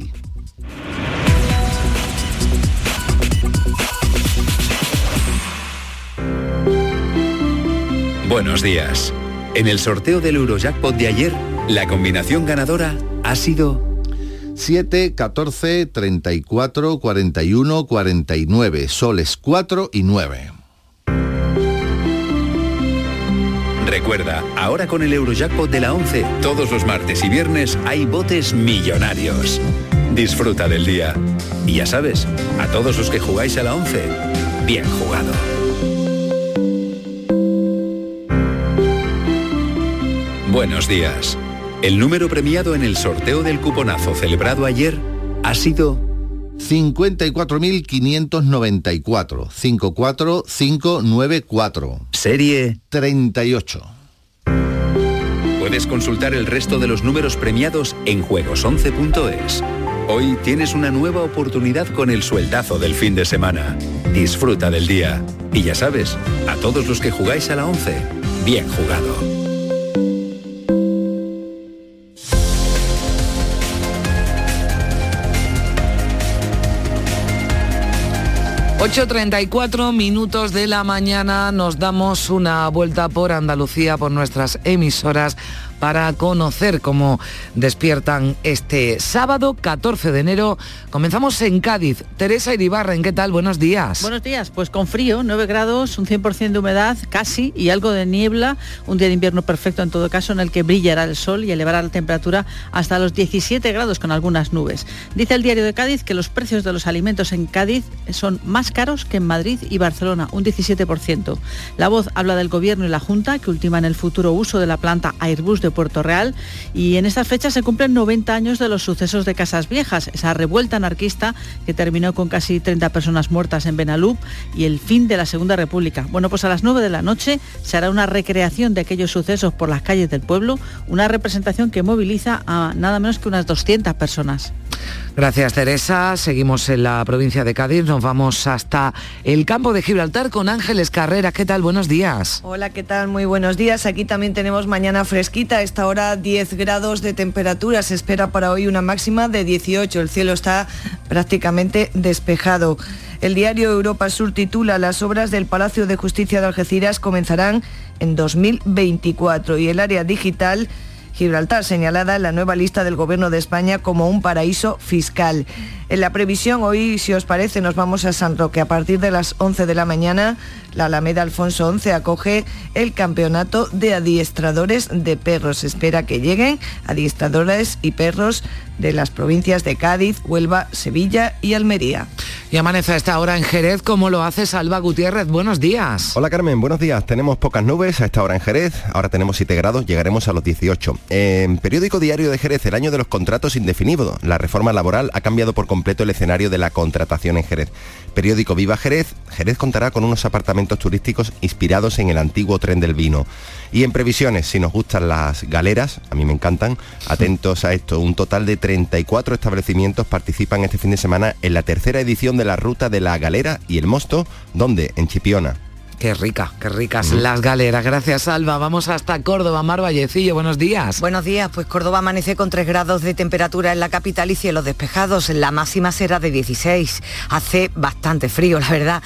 Buenos días. En el sorteo del Eurojackpot de ayer, la combinación ganadora ha sido
7, 14, 34, 41, 49, soles 4 y 9.
Recuerda, ahora con el Eurojackpot de la 11, todos los martes y viernes hay botes millonarios. Disfruta del día. Y ya sabes, a todos los que jugáis a la 11, bien jugado. Buenos días. El número premiado en el sorteo del cuponazo celebrado ayer ha sido
54.594. 54594.
Serie
38.
Puedes consultar el resto de los números premiados en juegos11.es. Hoy tienes una nueva oportunidad con el sueldazo del fin de semana. Disfruta del día. Y ya sabes, a todos los que jugáis a la 11, bien jugado.
8.34 minutos de la mañana nos damos una vuelta por Andalucía, por nuestras emisoras, para conocer cómo despiertan este sábado 14 de enero. Comenzamos en Cádiz. Teresa Iribarren, ¿qué tal? Buenos días.
Buenos días, pues con frío, 9 grados, un 100% de humedad casi y algo de niebla, un día de invierno perfecto en todo caso en el que brillará el sol y elevará la temperatura hasta los 17 grados con algunas nubes. Dice el diario de Cádiz que los precios de los alimentos en Cádiz son más caros que en Madrid y Barcelona, un 17%. La voz habla del gobierno y la Junta que ultiman el futuro uso de la planta Airbus de Puerto Real y en estas fechas se cumplen 90 años de los sucesos de Casas Viejas, esa revuelta anarquista que terminó con casi 30 personas muertas en Benalup y el fin de la Segunda República. Bueno, pues a las 9 de la noche se hará una recreación de aquellos sucesos por las calles del pueblo, una representación que moviliza a nada menos que unas 200 personas.
Gracias Teresa. Seguimos en la provincia de Cádiz. Nos vamos hasta el campo de Gibraltar con Ángeles Carrera. ¿Qué tal? Buenos días.
Hola, ¿qué tal? Muy buenos días. Aquí también tenemos mañana fresquita. A esta hora 10 grados de temperatura. Se espera para hoy una máxima de 18. El cielo está prácticamente despejado. El diario Europa Sur titula Las obras del Palacio de Justicia de Algeciras comenzarán en 2024 y el área digital Gibraltar señalada en la nueva lista del Gobierno de España como un paraíso fiscal. En la previsión, hoy, si os parece, nos vamos a San Roque. A partir de las 11 de la mañana, la Alameda Alfonso XI acoge el campeonato de adiestradores de perros. espera que lleguen adiestradores y perros de las provincias de Cádiz, Huelva, Sevilla y Almería.
Y amanece a esta hora en Jerez, como lo hace Salva Gutiérrez. Buenos días.
Hola Carmen, buenos días. Tenemos pocas nubes a esta hora en Jerez, ahora tenemos 7 grados, llegaremos a los 18. En periódico diario de Jerez, el año de los contratos indefinidos. La reforma laboral ha cambiado por completo el escenario de la contratación en Jerez. Periódico Viva Jerez, Jerez contará con unos apartamentos turísticos inspirados en el antiguo tren del vino. Y en previsiones, si nos gustan las galeras, a mí me encantan, atentos a esto, un total de 34 establecimientos participan este fin de semana en la tercera edición de la ruta de la galera y el mosto, donde en Chipiona.
Qué rica, qué ricas las galeras. Gracias, Alba. Vamos hasta Córdoba. Mar Vallecillo, buenos días.
Buenos días. Pues Córdoba amanece con 3 grados de temperatura en la capital y cielos despejados. La máxima será de 16. Hace bastante frío, la verdad.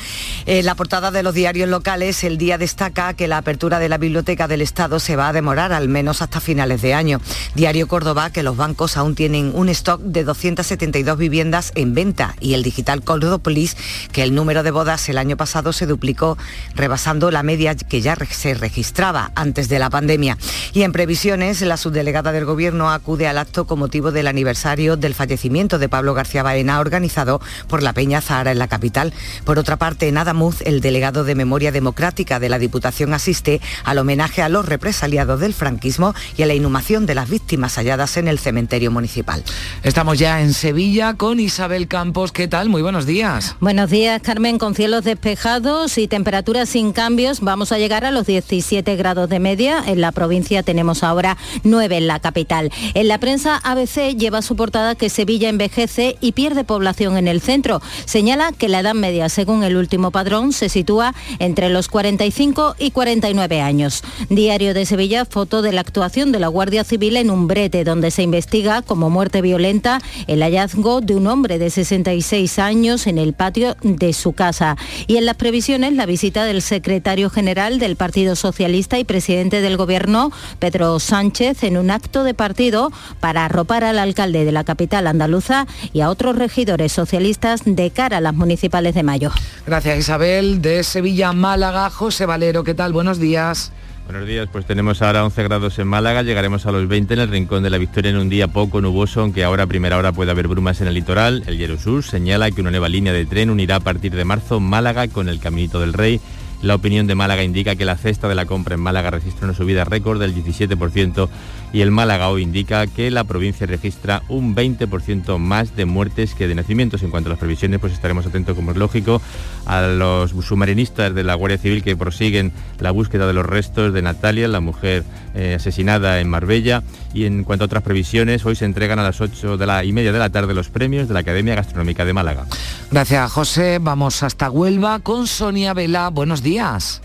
En la portada de los diarios locales, el día destaca que la apertura de la Biblioteca del Estado se va a demorar al menos hasta finales de año. Diario Córdoba, que los bancos aún tienen un stock de 272 viviendas en venta y el digital Córdopolis, que el número de bodas el año pasado se duplicó rebasando la media que ya se registraba antes de la pandemia. Y en previsiones, la subdelegada del Gobierno acude al acto con motivo del aniversario del fallecimiento de Pablo García Baena, organizado por la Peña Zahara en la capital. Por otra parte, en Adamuz, el delegado de Memoria Democrática de la Diputación asiste al homenaje a los represaliados del franquismo y a la inhumación de las víctimas halladas en el cementerio municipal.
Estamos ya en Sevilla con Isabel Campos. ¿Qué tal? Muy buenos días.
Buenos días, Carmen, con cielos despejados y temperaturas sin cambios, vamos a llegar a los 17 grados de media. En la provincia tenemos ahora 9 en la capital. En la prensa ABC lleva su portada que Sevilla envejece y pierde población en el centro. Señala que la edad media, según el último padrón, se sitúa entre los 45 y 49 años. Diario de Sevilla, foto de la actuación de la Guardia Civil en un brete, donde se investiga como muerte violenta el hallazgo de un hombre de 66 años en el patio de su casa. Y en las previsiones, la visita del secretario general del Partido Socialista y presidente del Gobierno, Pedro Sánchez, en un acto de partido para arropar al alcalde de la capital andaluza y a otros regidores socialistas de cara a las municipales de mayo.
Gracias Isabel. De Sevilla, Málaga, José Valero, ¿qué tal? Buenos días.
Buenos días, pues tenemos ahora 11 grados en Málaga, llegaremos a los 20 en el Rincón de la Victoria en un día poco nuboso, aunque ahora a primera hora puede haber brumas en el litoral. El Yerosur señala que una nueva línea de tren unirá a partir de marzo Málaga con el Caminito del Rey la opinión de Málaga indica que la cesta de la compra en Málaga registra una subida récord del 17% y el Málaga hoy indica que la provincia registra un 20% más de muertes que de nacimientos. En cuanto a las previsiones, pues estaremos atentos, como es lógico, a los submarinistas de la Guardia Civil que prosiguen la búsqueda de los restos de Natalia, la mujer eh, asesinada en Marbella. Y en cuanto a otras previsiones, hoy se entregan a las 8 de la y media de la tarde los premios de la Academia Gastronómica de Málaga.
Gracias, José. Vamos hasta Huelva con Sonia Vela. Buenos días.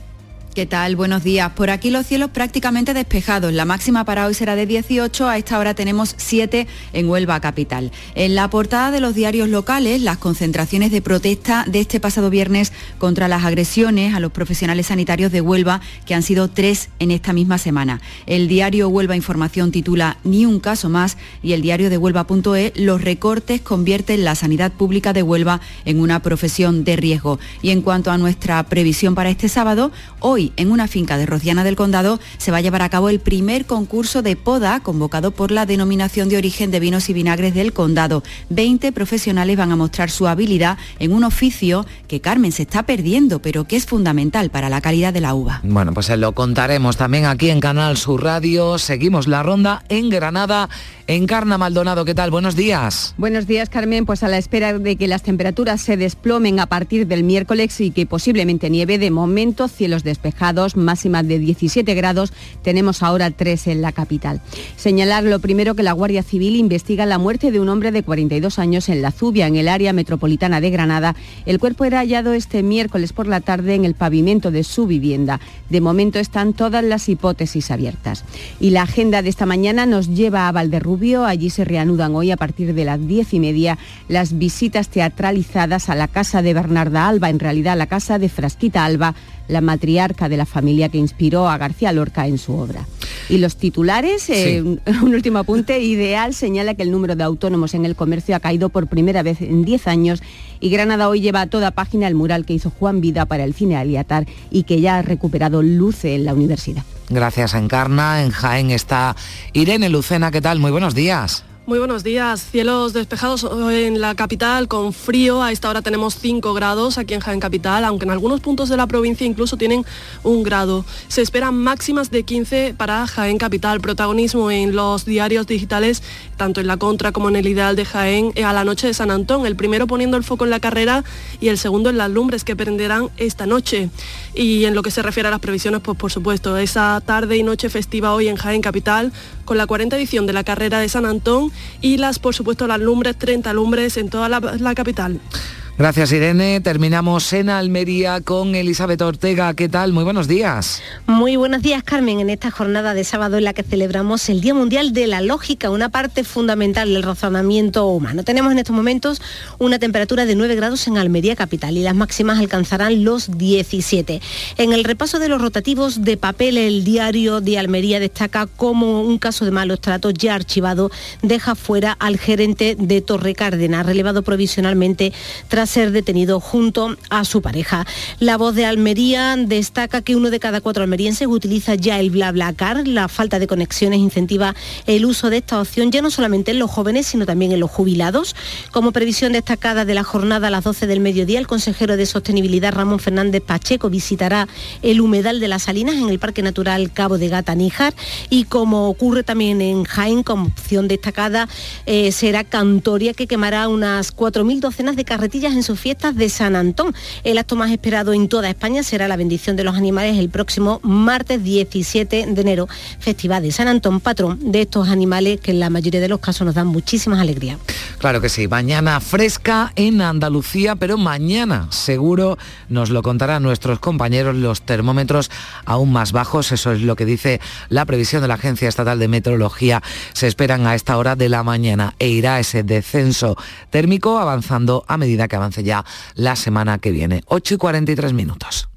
¿Qué tal? Buenos días. Por aquí los cielos prácticamente despejados. La máxima para hoy será de 18, a esta hora tenemos 7 en Huelva capital. En la portada de los diarios locales, las concentraciones de protesta de este pasado viernes contra las agresiones a los profesionales sanitarios de Huelva, que han sido tres en esta misma semana. El diario Huelva Información titula Ni un caso más y el diario de Huelva.e Los recortes convierten la sanidad pública de Huelva en una profesión de riesgo. Y en cuanto a nuestra previsión para este sábado, hoy en una finca de Rociana del Condado, se va a llevar a cabo el primer concurso de poda convocado por la denominación de origen de vinos y vinagres del condado. 20 profesionales van a mostrar su habilidad en un oficio que Carmen se está perdiendo, pero que es fundamental para la calidad de la uva.
Bueno, pues lo contaremos también aquí en Canal Sur Radio. Seguimos la ronda en Granada. Encarna Maldonado, ¿qué tal? Buenos días.
Buenos días, Carmen. Pues a la espera de que las temperaturas se desplomen a partir del miércoles y que posiblemente nieve, de momento cielos despejados, máxima de 17 grados, tenemos ahora 3 en la capital. Señalar lo primero que la Guardia Civil investiga la muerte de un hombre de 42 años en La Zubia, en el área metropolitana de Granada. El cuerpo era hallado este miércoles por la tarde en el pavimento de su vivienda. De momento están todas las hipótesis abiertas. Y la agenda de esta mañana nos lleva a Valderrubio Allí se reanudan hoy a partir de las diez y media las visitas teatralizadas a la casa de Bernarda Alba, en realidad la casa de Frasquita Alba, la matriarca de la familia que inspiró a García Lorca en su obra. Y los titulares, eh, (laughs) un último apunte, Ideal señala que el número de autónomos en el comercio ha caído por primera vez en 10 años y Granada hoy lleva a toda página el mural que hizo Juan Vida para el cine Aliatar y que ya ha recuperado luce en la universidad.
Gracias, Encarna. En Jaén está Irene Lucena. ¿Qué tal? Muy buenos días.
Muy buenos días. Cielos despejados en la capital con frío. A esta hora tenemos 5 grados aquí en Jaén Capital, aunque en algunos puntos de la provincia incluso tienen un grado. Se esperan máximas de 15 para Jaén Capital. Protagonismo en los diarios digitales, tanto en la contra como en el ideal de Jaén, a la noche de San Antón. El primero poniendo el foco en la carrera y el segundo en las lumbres que prenderán esta noche. Y en lo que se refiere a las previsiones, pues por supuesto, esa tarde y noche festiva hoy en Jaén Capital, con la 40 edición de la carrera de San Antón y las, por supuesto, las lumbres, 30 lumbres en toda la, capital.
Gracias Irene. Terminamos en Almería con Elizabeth Ortega. ¿Qué tal? Muy buenos días.
Muy buenos días Carmen. En esta jornada de sábado en la que celebramos el Día Mundial de la Lógica, una parte fundamental del razonamiento humano. Tenemos en estos momentos una temperatura de 9 grados en Almería capital y las máximas alcanzarán los 17. En el repaso de los rotativos de papel, el diario de Almería destaca como un caso de malos tratos ya archivado deja fuera al gerente de Torre Cárdenas, relevado provisionalmente tras ser detenido junto a su pareja. La voz de Almería destaca que uno de cada cuatro almerienses utiliza ya el BlaBlaCar. La falta de conexiones incentiva el uso de esta opción ya no solamente en los jóvenes, sino también en los jubilados. Como previsión destacada de la jornada a las 12 del mediodía, el consejero de Sostenibilidad Ramón Fernández Pacheco visitará el humedal de las Salinas en el Parque Natural Cabo de Gata Níjar y como ocurre también en Jaén, como opción destacada, eh, será Cantoria que quemará unas 4.000 docenas de carretillas en sus fiestas de San Antón. El acto más esperado en toda España será la bendición de los animales el próximo martes 17 de enero, Festival de San Antón, patrón de estos animales que en la mayoría de los casos nos dan muchísimas alegrías.
Claro que sí, mañana fresca en Andalucía, pero mañana seguro nos lo contarán nuestros compañeros los termómetros aún más bajos, eso es lo que dice la previsión de la Agencia Estatal de Meteorología. Se esperan a esta hora de la mañana e irá ese descenso térmico avanzando a medida que avanza ya la semana que viene. 8 y 43 minutos.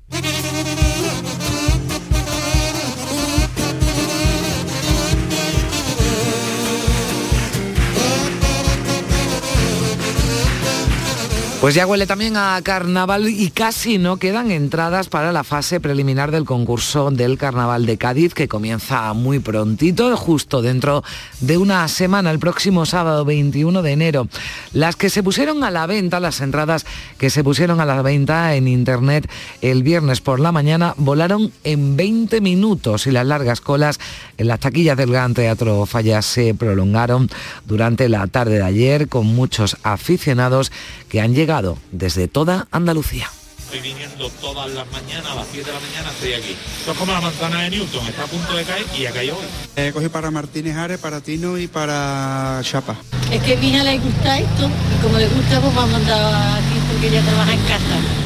Pues ya huele también a carnaval y casi no quedan entradas para la fase preliminar del concurso del carnaval de Cádiz que comienza muy prontito, justo dentro de una semana, el próximo sábado 21 de enero. Las que se pusieron a la venta, las entradas que se pusieron a la venta en internet el viernes por la mañana volaron en 20 minutos y las largas colas en las taquillas del Gran Teatro Falla se prolongaron durante la tarde de ayer con muchos aficionados que han llegado desde toda Andalucía.
Estoy viniendo todas las mañanas, a las 7 de la mañana estoy aquí. Esto es como la manzana de Newton, está a punto de caer y ha caído hoy.
He cogido para Martínez Ares, para Tino y para Chapa.
Es que a mi hija le gusta esto y como le gusta pues me ha mandado aquí porque ella trabaja en casa.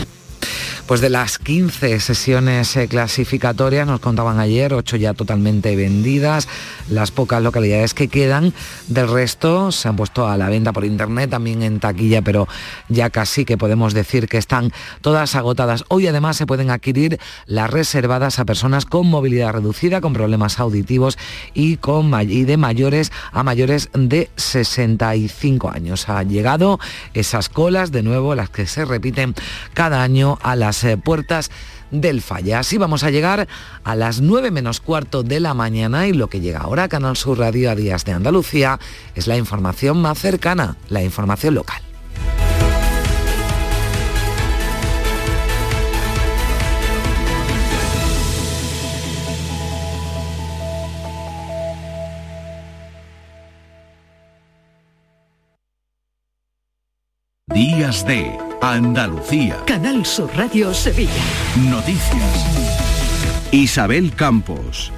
Pues de las 15 sesiones eh, clasificatorias, nos contaban ayer, 8 ya totalmente vendidas, las pocas localidades que quedan, del resto se han puesto a la venta por internet, también en taquilla, pero ya casi que podemos decir que están todas agotadas. Hoy además se pueden adquirir las reservadas a personas con movilidad reducida, con problemas auditivos y, con, y de mayores a mayores de 65 años. Ha llegado esas colas, de nuevo, las que se repiten cada año a las eh, puertas del Falla. Así vamos a llegar a las 9 menos cuarto de la mañana y lo que llega ahora a Canal Sur Radio a Días de Andalucía es la información más cercana, la información local.
Días de Andalucía.
Canal Sur Radio Sevilla.
Noticias. Isabel Campos.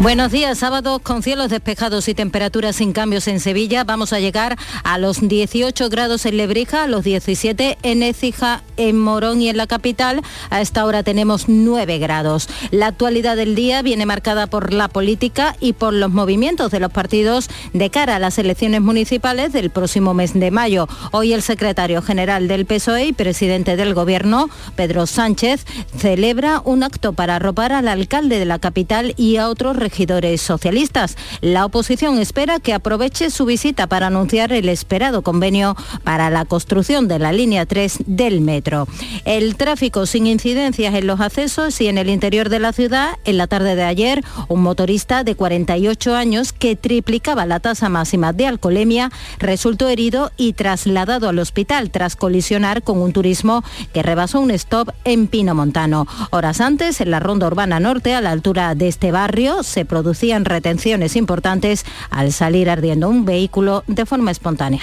Buenos días, sábado con cielos despejados y temperaturas sin cambios en Sevilla. Vamos a llegar a los 18 grados en Lebrija, a los 17 en Écija, en Morón y en la capital. A esta hora tenemos 9 grados. La actualidad del día viene marcada por la política y por los movimientos de los partidos de cara a las elecciones municipales del próximo mes de mayo. Hoy el secretario general del PSOE y presidente del Gobierno, Pedro Sánchez, celebra un acto para arropar al alcalde de la capital y a otros regidores socialistas. La oposición espera que aproveche su visita para anunciar el esperado convenio para la construcción de la línea 3 del metro. El tráfico sin incidencias en los accesos y en el interior de la ciudad. En la tarde de ayer, un motorista de 48 años que triplicaba la tasa máxima de alcoholemia resultó herido y trasladado al hospital tras colisionar con un turismo que rebasó un stop en Pino Montano. Horas antes, en la ronda urbana norte, a la altura de este barrio, se producían retenciones importantes al salir ardiendo un vehículo de forma espontánea.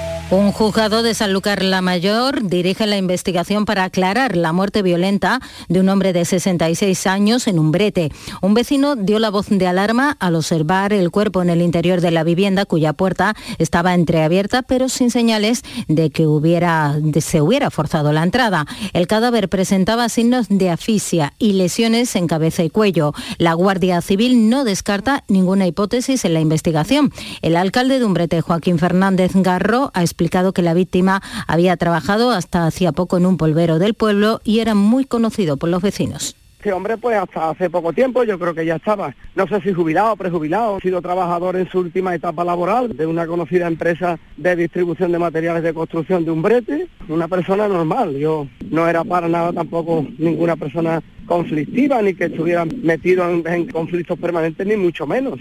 Un juzgado de Sanlúcar la Mayor dirige la investigación para aclarar la muerte violenta de un hombre de 66 años en un brete. Un vecino dio la voz de alarma al observar el cuerpo en el interior de la vivienda cuya puerta estaba entreabierta pero sin señales de que hubiera, se hubiera forzado la entrada. El cadáver presentaba signos de asfixia y lesiones en cabeza y cuello. La Guardia Civil no descarta ninguna hipótesis en la investigación. El alcalde de Umbrete, Joaquín Fernández Garro, ha explicado que la víctima había trabajado hasta hacía poco en un polvero del pueblo y era muy conocido por los vecinos.
Este hombre, pues hasta hace poco tiempo, yo creo que ya estaba, no sé si jubilado o prejubilado, ha sido trabajador en su última etapa laboral de una conocida empresa de distribución de materiales de construcción de Umbrete, una persona normal. Yo no era para nada tampoco ninguna persona conflictiva, ni que estuviera metido en conflictos permanentes, ni mucho menos.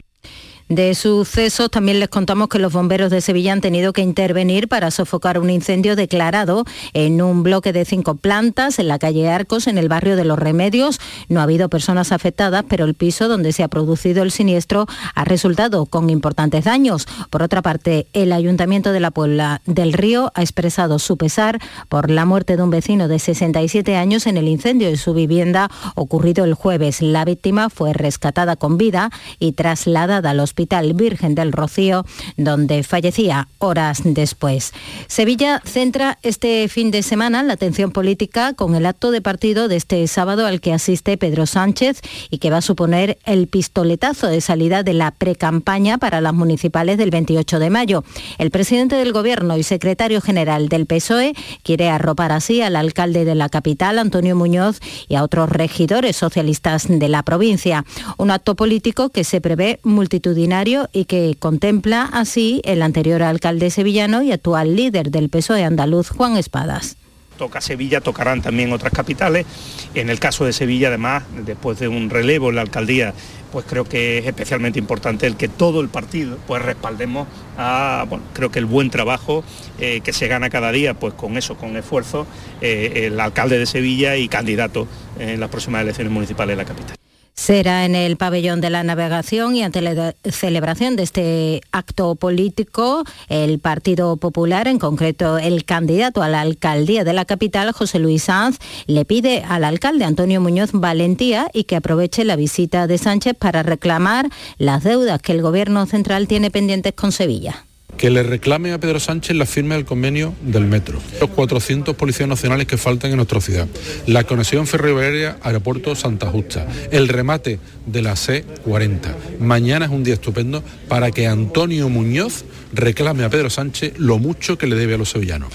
De sucesos también les contamos que los bomberos de Sevilla han tenido que intervenir para sofocar un incendio declarado en un bloque de cinco plantas en la calle Arcos, en el barrio de Los Remedios. No ha habido personas afectadas, pero el piso donde se ha producido el siniestro ha resultado con importantes daños. Por otra parte, el Ayuntamiento de la Puebla del Río ha expresado su pesar por la muerte de un vecino de 67 años en el incendio de su vivienda ocurrido el jueves. La víctima fue rescatada con vida y trasladada al hospital Virgen del Rocío, donde fallecía horas después. Sevilla centra este fin de semana la atención política con el acto de partido de este sábado al que asiste Pedro Sánchez y que va a suponer el pistoletazo de salida de la precampaña para las municipales del 28 de mayo. El presidente del Gobierno y secretario general del PSOE quiere arropar así al alcalde de la capital, Antonio Muñoz, y a otros regidores socialistas de la provincia. Un acto político que se prevé multitudinario y que contempla así el anterior alcalde sevillano y actual líder del PSOE andaluz, Juan Espadas
toca Sevilla, tocarán también otras capitales. En el caso de Sevilla, además, después de un relevo en la alcaldía
pues creo que es especialmente importante el que todo el partido pues respaldemos a, creo que el buen trabajo eh, que se gana cada día, pues con eso, con esfuerzo, eh, el alcalde de Sevilla y candidato en las próximas elecciones municipales de la capital.
Será en el pabellón de la navegación y ante la celebración de este acto político, el Partido Popular, en concreto el candidato a la alcaldía de la capital, José Luis Sanz, le pide al alcalde Antonio Muñoz valentía y que aproveche la visita de Sánchez para reclamar las deudas que el gobierno central tiene pendientes con Sevilla
que le reclame a Pedro Sánchez la firma del convenio del metro, los 400 policías nacionales que faltan en nuestra ciudad, la conexión ferroviaria aeropuerto Santa Justa, el remate de la C40. Mañana es un día estupendo para que Antonio Muñoz reclame a Pedro Sánchez lo mucho que le debe a los sevillanos.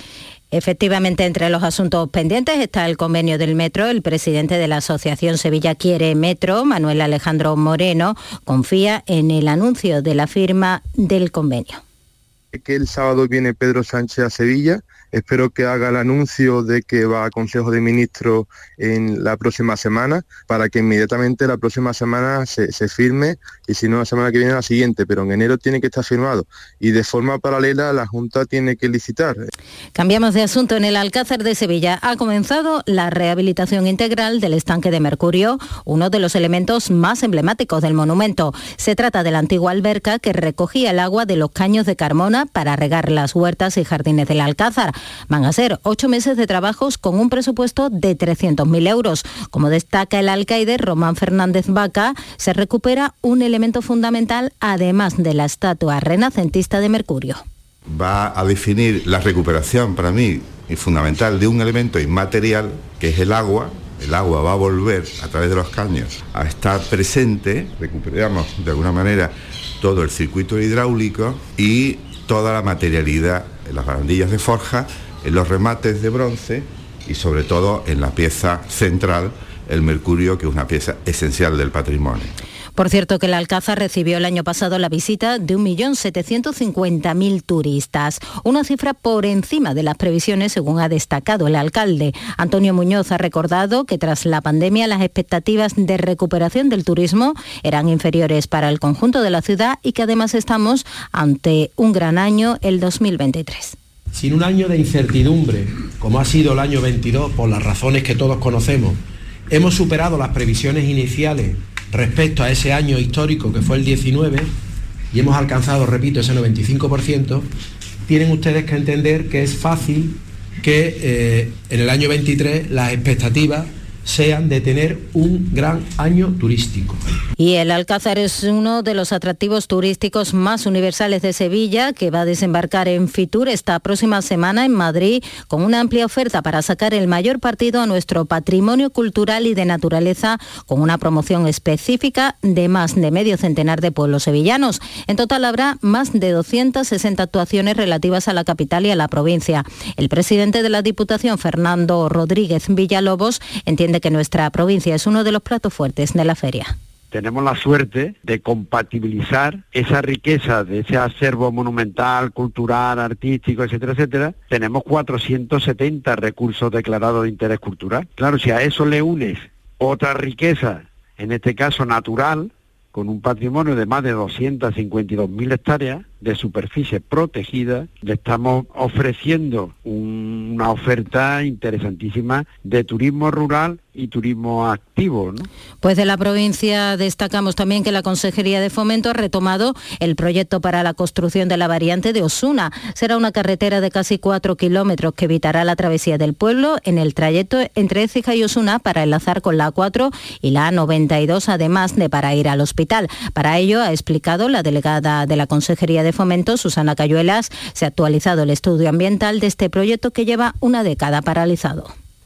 Efectivamente, entre los asuntos pendientes está el convenio del metro. El presidente de la Asociación Sevilla Quiere Metro, Manuel Alejandro Moreno, confía en el anuncio de la firma del convenio
que el sábado viene Pedro Sánchez a Sevilla. Espero que haga el anuncio de que va a Consejo de Ministros en la próxima semana para que inmediatamente la próxima semana se, firme y si no la semana que viene la siguiente, pero en enero tiene que estar firmado y de forma paralela la Junta tiene que licitar.
Cambiamos de asunto. En el Alcázar de Sevilla ha comenzado la rehabilitación integral del estanque de Mercurio, uno de los elementos más emblemáticos del monumento. Se trata de la antigua alberca que recogía el agua de los caños de Carmona para regar las huertas y jardines del Alcázar. Van a ser ocho meses de trabajos con un presupuesto de 300.000 euros. Como destaca el alcaide Román Fernández Vaca, se recupera un elemento fundamental además de la estatua renacentista de Mercurio.
Va a definir la recuperación para mí y fundamental de un elemento inmaterial que es el agua, el agua va a volver a través de los caños a estar presente, recuperamos de alguna manera todo el circuito hidráulico y toda la materialidad las barandillas de forja, en los remates de bronce y sobre todo en la pieza central, el mercurio, que es una pieza esencial del patrimonio.
Por cierto que el Alcázar recibió el año pasado la visita de 1.750.000 turistas, una cifra por encima de las previsiones según ha destacado el alcalde. Antonio Muñoz ha recordado que tras la pandemia las expectativas de recuperación del turismo eran inferiores para el conjunto de la ciudad y que además estamos ante un gran año el 2023
sin un año de incertidumbre, como ha sido el año 22 por las razones que todos conocemos, hemos superado las previsiones iniciales respecto a ese año histórico que fue el 19 y hemos alcanzado, repito, ese 95%, tienen ustedes que entender que es fácil que eh, en el año 23 las expectativas sean de tener un gran año turístico.
Y el Alcázar es uno de los atractivos turísticos más universales de Sevilla, que va a desembarcar en Fitur esta próxima semana en Madrid, con una amplia oferta para sacar el mayor partido a nuestro patrimonio cultural y de naturaleza, con una promoción específica de más de medio centenar de pueblos sevillanos. En total habrá más de 260 actuaciones relativas a la capital y a la provincia. El presidente de la Diputación, Fernando Rodríguez Villalobos, entiende que nuestra provincia es uno de los platos fuertes de la feria
tenemos la suerte de compatibilizar esa riqueza de ese acervo monumental, cultural, artístico, etcétera, etcétera. Tenemos 470 recursos declarados de interés cultural. Claro, si a eso le unes otra riqueza, en este caso natural, con un patrimonio de más de 252.000 hectáreas, de superficie protegida, le estamos ofreciendo una oferta interesantísima de turismo rural y turismo activo.
Pues de la provincia destacamos también que la Consejería de Fomento ha retomado el proyecto para la construcción de la variante de Osuna. Será una carretera de casi cuatro kilómetros que evitará la travesía del pueblo en el trayecto entre Écija y Osuna para enlazar con la A4 y la A92, además de para ir al hospital. Para ello, ha explicado la delegada de la Consejería de Fomento, Susana Cayuelas, se ha actualizado el estudio ambiental de este proyecto que lleva una década paralizado.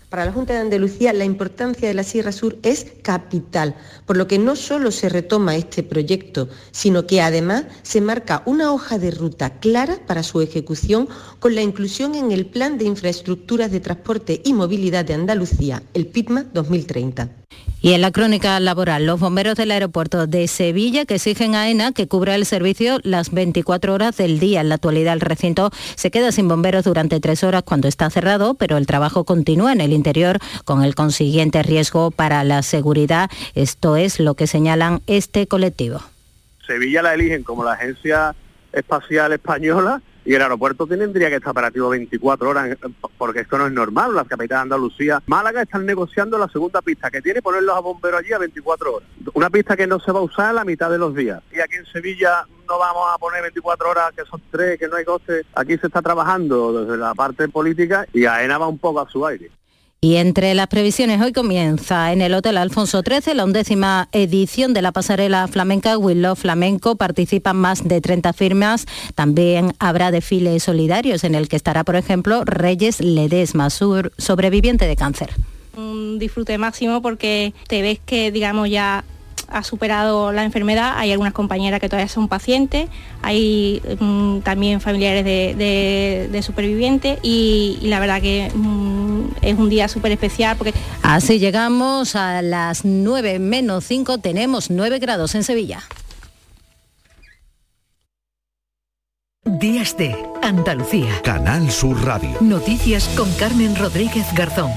Para la Junta de Andalucía la importancia de la Sierra Sur es capital, por lo que no solo se retoma este proyecto, sino que además se marca una hoja de ruta clara para su ejecución con la inclusión en el Plan de Infraestructuras de Transporte y Movilidad de Andalucía, el PITMA 2030.
Y en la crónica laboral, los bomberos del aeropuerto de Sevilla que exigen a ENA que cubra el servicio las 24 horas del día. En la actualidad el recinto se queda sin bomberos durante tres horas cuando está cerrado, pero el trabajo continúa en el interior con el consiguiente riesgo para la seguridad. Esto es lo que señalan este colectivo.
Sevilla la eligen como la agencia espacial española y el aeropuerto tendría que estar operativo 24 horas, porque esto no es normal. Las capitales de Andalucía, Málaga están negociando la segunda pista que tiene ponerlos a bomberos allí a 24 horas. Una pista que no se va a usar la mitad de los días. Y aquí en Sevilla no vamos a poner 24 horas, que son tres, que no hay coste. Aquí se está trabajando desde la parte política y AENA va un poco a su aire.
Y entre las previsiones, hoy comienza en el Hotel Alfonso XIII la undécima edición de la pasarela flamenca Willow Flamenco. Participan más de 30 firmas. También habrá desfiles solidarios en el que estará, por ejemplo, Reyes Ledesma, sobreviviente de cáncer.
Un disfrute máximo porque te ves que, digamos, ya ha superado la enfermedad, hay algunas compañeras que todavía son pacientes, hay mm, también familiares de, supervivientes y, la verdad que mm, es un día súper especial porque...
Así llegamos a las 9 menos 5, tenemos 9 grados en Sevilla.
Días de Andalucía.
Canal Sur Radio.
Noticias con Carmen Rodríguez Garzón.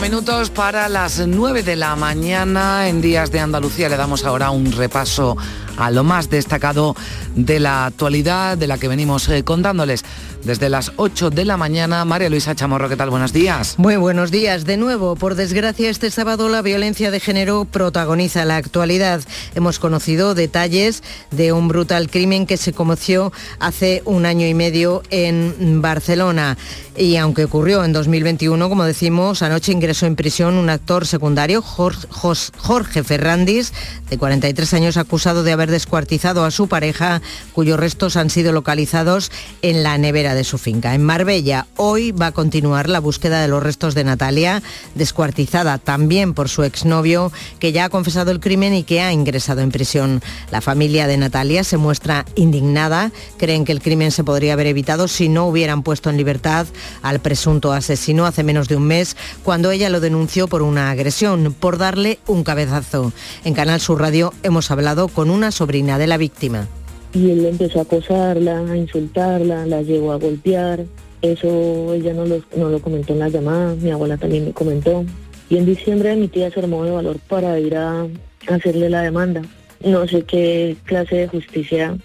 Minutos para las 9 de la mañana en Días de Andalucía. Le damos ahora un repaso a lo más destacado de la actualidad de la que venimos eh, contándoles desde las 8 de la mañana. María Luisa Chamorro, ¿qué tal? Buenos días.
Muy buenos días. De nuevo, por desgracia, este sábado la violencia de género protagoniza la actualidad. Hemos conocido detalles de un brutal crimen que se conoció hace un año y medio en Barcelona. Y aunque ocurrió en 2021, como decimos, anoche ingresó en prisión un actor secundario, Jorge Ferrandis, de 43 años, acusado de haber descuartizado a su pareja, cuyos restos han sido localizados en la nevera de su finca. En Marbella, hoy va a continuar la búsqueda de los restos de Natalia, descuartizada también por su exnovio, que ya ha confesado el crimen y que ha ingresado en prisión. La familia de Natalia se muestra indignada, creen que el crimen se podría haber evitado si no hubieran puesto en libertad al presunto asesino hace menos de un mes, cuando ella lo denunció por una agresión, por darle un cabezazo. En Canal Sur Radio hemos hablado con una sobrina de la víctima.
Y él empezó a acosarla, a insultarla, la llevó a golpear. Eso ella no lo, comentó en la llamada, mi abuela también me comentó. Y en diciembre mi tía se armó de valor para ir a hacerle la demanda. No sé qué clase de justicia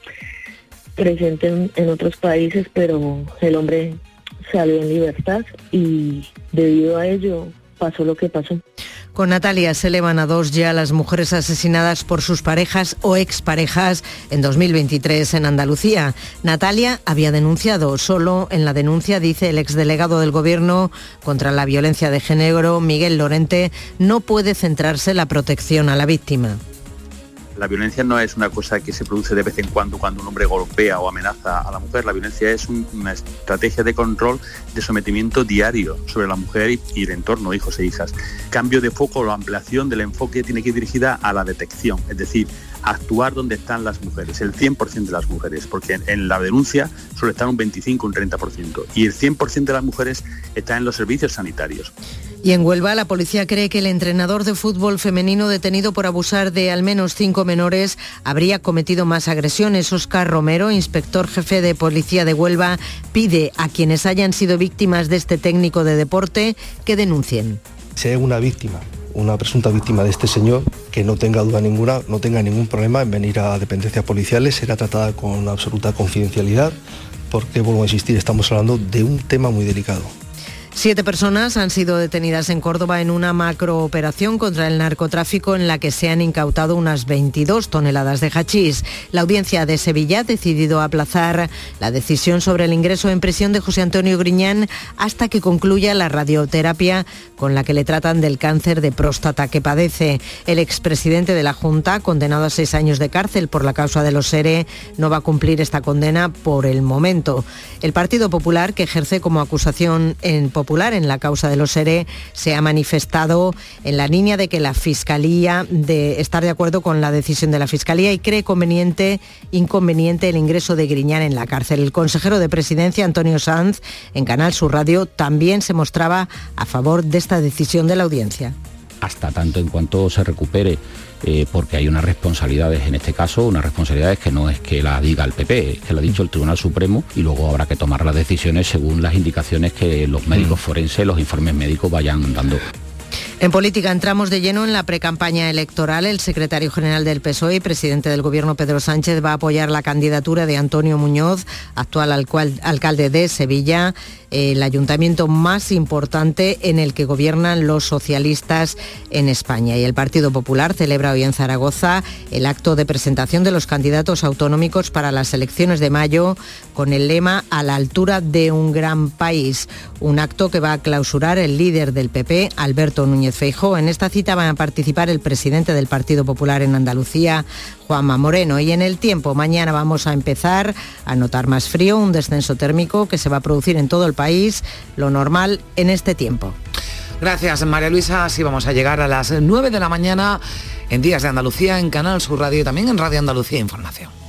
presente en otros países, pero el hombre salió en libertad y debido a ello pasó lo que pasó.
Con Natalia se elevan a dos ya las mujeres asesinadas por sus parejas o exparejas en 2023 en Andalucía. Natalia había denunciado, solo en la denuncia dice el exdelegado del Gobierno contra la violencia de género, Miguel Lorente, no puede centrarse la protección a la víctima.
La violencia no es una cosa que se produce de vez en cuando cuando un hombre golpea o amenaza a la mujer. La violencia es una estrategia de control, de sometimiento diario sobre la mujer y, el entorno, hijos e hijas. Cambio de foco o ampliación del enfoque tiene que ir dirigida a la detección, es decir, actuar donde están las mujeres, el 100% de las mujeres, porque en, la denuncia suele estar un 25, un 30%, y el 100% de las mujeres está en los servicios sanitarios.
Y en Huelva, la policía cree que el entrenador de fútbol femenino detenido por abusar de al menos cinco menores habría cometido más agresiones. Oscar Romero, inspector jefe de policía de Huelva, pide a quienes hayan sido víctimas de este técnico de deporte que denuncien.
Si una víctima una presunta víctima de este señor, que no tenga duda ninguna, no tenga ningún problema en venir a dependencias policiales, será tratada con absoluta confidencialidad, porque, vuelvo a insistir, estamos hablando de un tema muy delicado.
Siete personas han sido detenidas en Córdoba en una macrooperación contra el narcotráfico en la que se han incautado unas 22 toneladas de hachís. La audiencia de Sevilla ha decidido aplazar la decisión sobre el ingreso en prisión de José Antonio Griñán hasta que concluya la radioterapia con la que le tratan del cáncer de próstata que padece. El expresidente de la Junta, condenado a seis años de cárcel por la causa de los SERE, no va a cumplir esta condena por el momento. El Partido Popular, que ejerce como acusación en Popular en la causa de los SERE se ha manifestado en la línea de que la Fiscalía de estar de acuerdo con la decisión de la Fiscalía y cree conveniente, inconveniente el ingreso de Griñán en la cárcel. El consejero de Presidencia, Antonio Sanz, en Canal Sur Radio, también se mostraba a favor de esta decisión de la audiencia.
Hasta tanto en cuanto se recupere eh, porque hay unas responsabilidades en este caso, unas responsabilidades que no es que la diga el PP, es que lo ha dicho el Tribunal Supremo y luego habrá que tomar las decisiones según las indicaciones que los médicos mm. forenses, los informes médicos vayan dando.
En política entramos de lleno en la precampaña electoral. El secretario general del PSOE y presidente del Gobierno, Pedro Sánchez, va a apoyar la candidatura de Antonio Muñoz, actual alcalde de Sevilla, el ayuntamiento más importante en el que gobiernan los socialistas en España. Y el Partido Popular celebra hoy en Zaragoza el acto de presentación de los candidatos autonómicos para las elecciones de mayo con el lema A la altura de un gran país. Un acto que va a clausurar el líder del PP, Núñez Feijó. En esta cita van a participar el presidente del Partido Popular en Andalucía, Juanma Moreno. Y en el tiempo, mañana vamos a empezar a notar más frío, un descenso térmico que se va a producir en todo el país, lo normal en este tiempo.
Gracias, María Luisa. Así vamos a llegar a las 9 de la mañana en Días de Andalucía, en Canal Sur Radio y también en Radio Andalucía Información.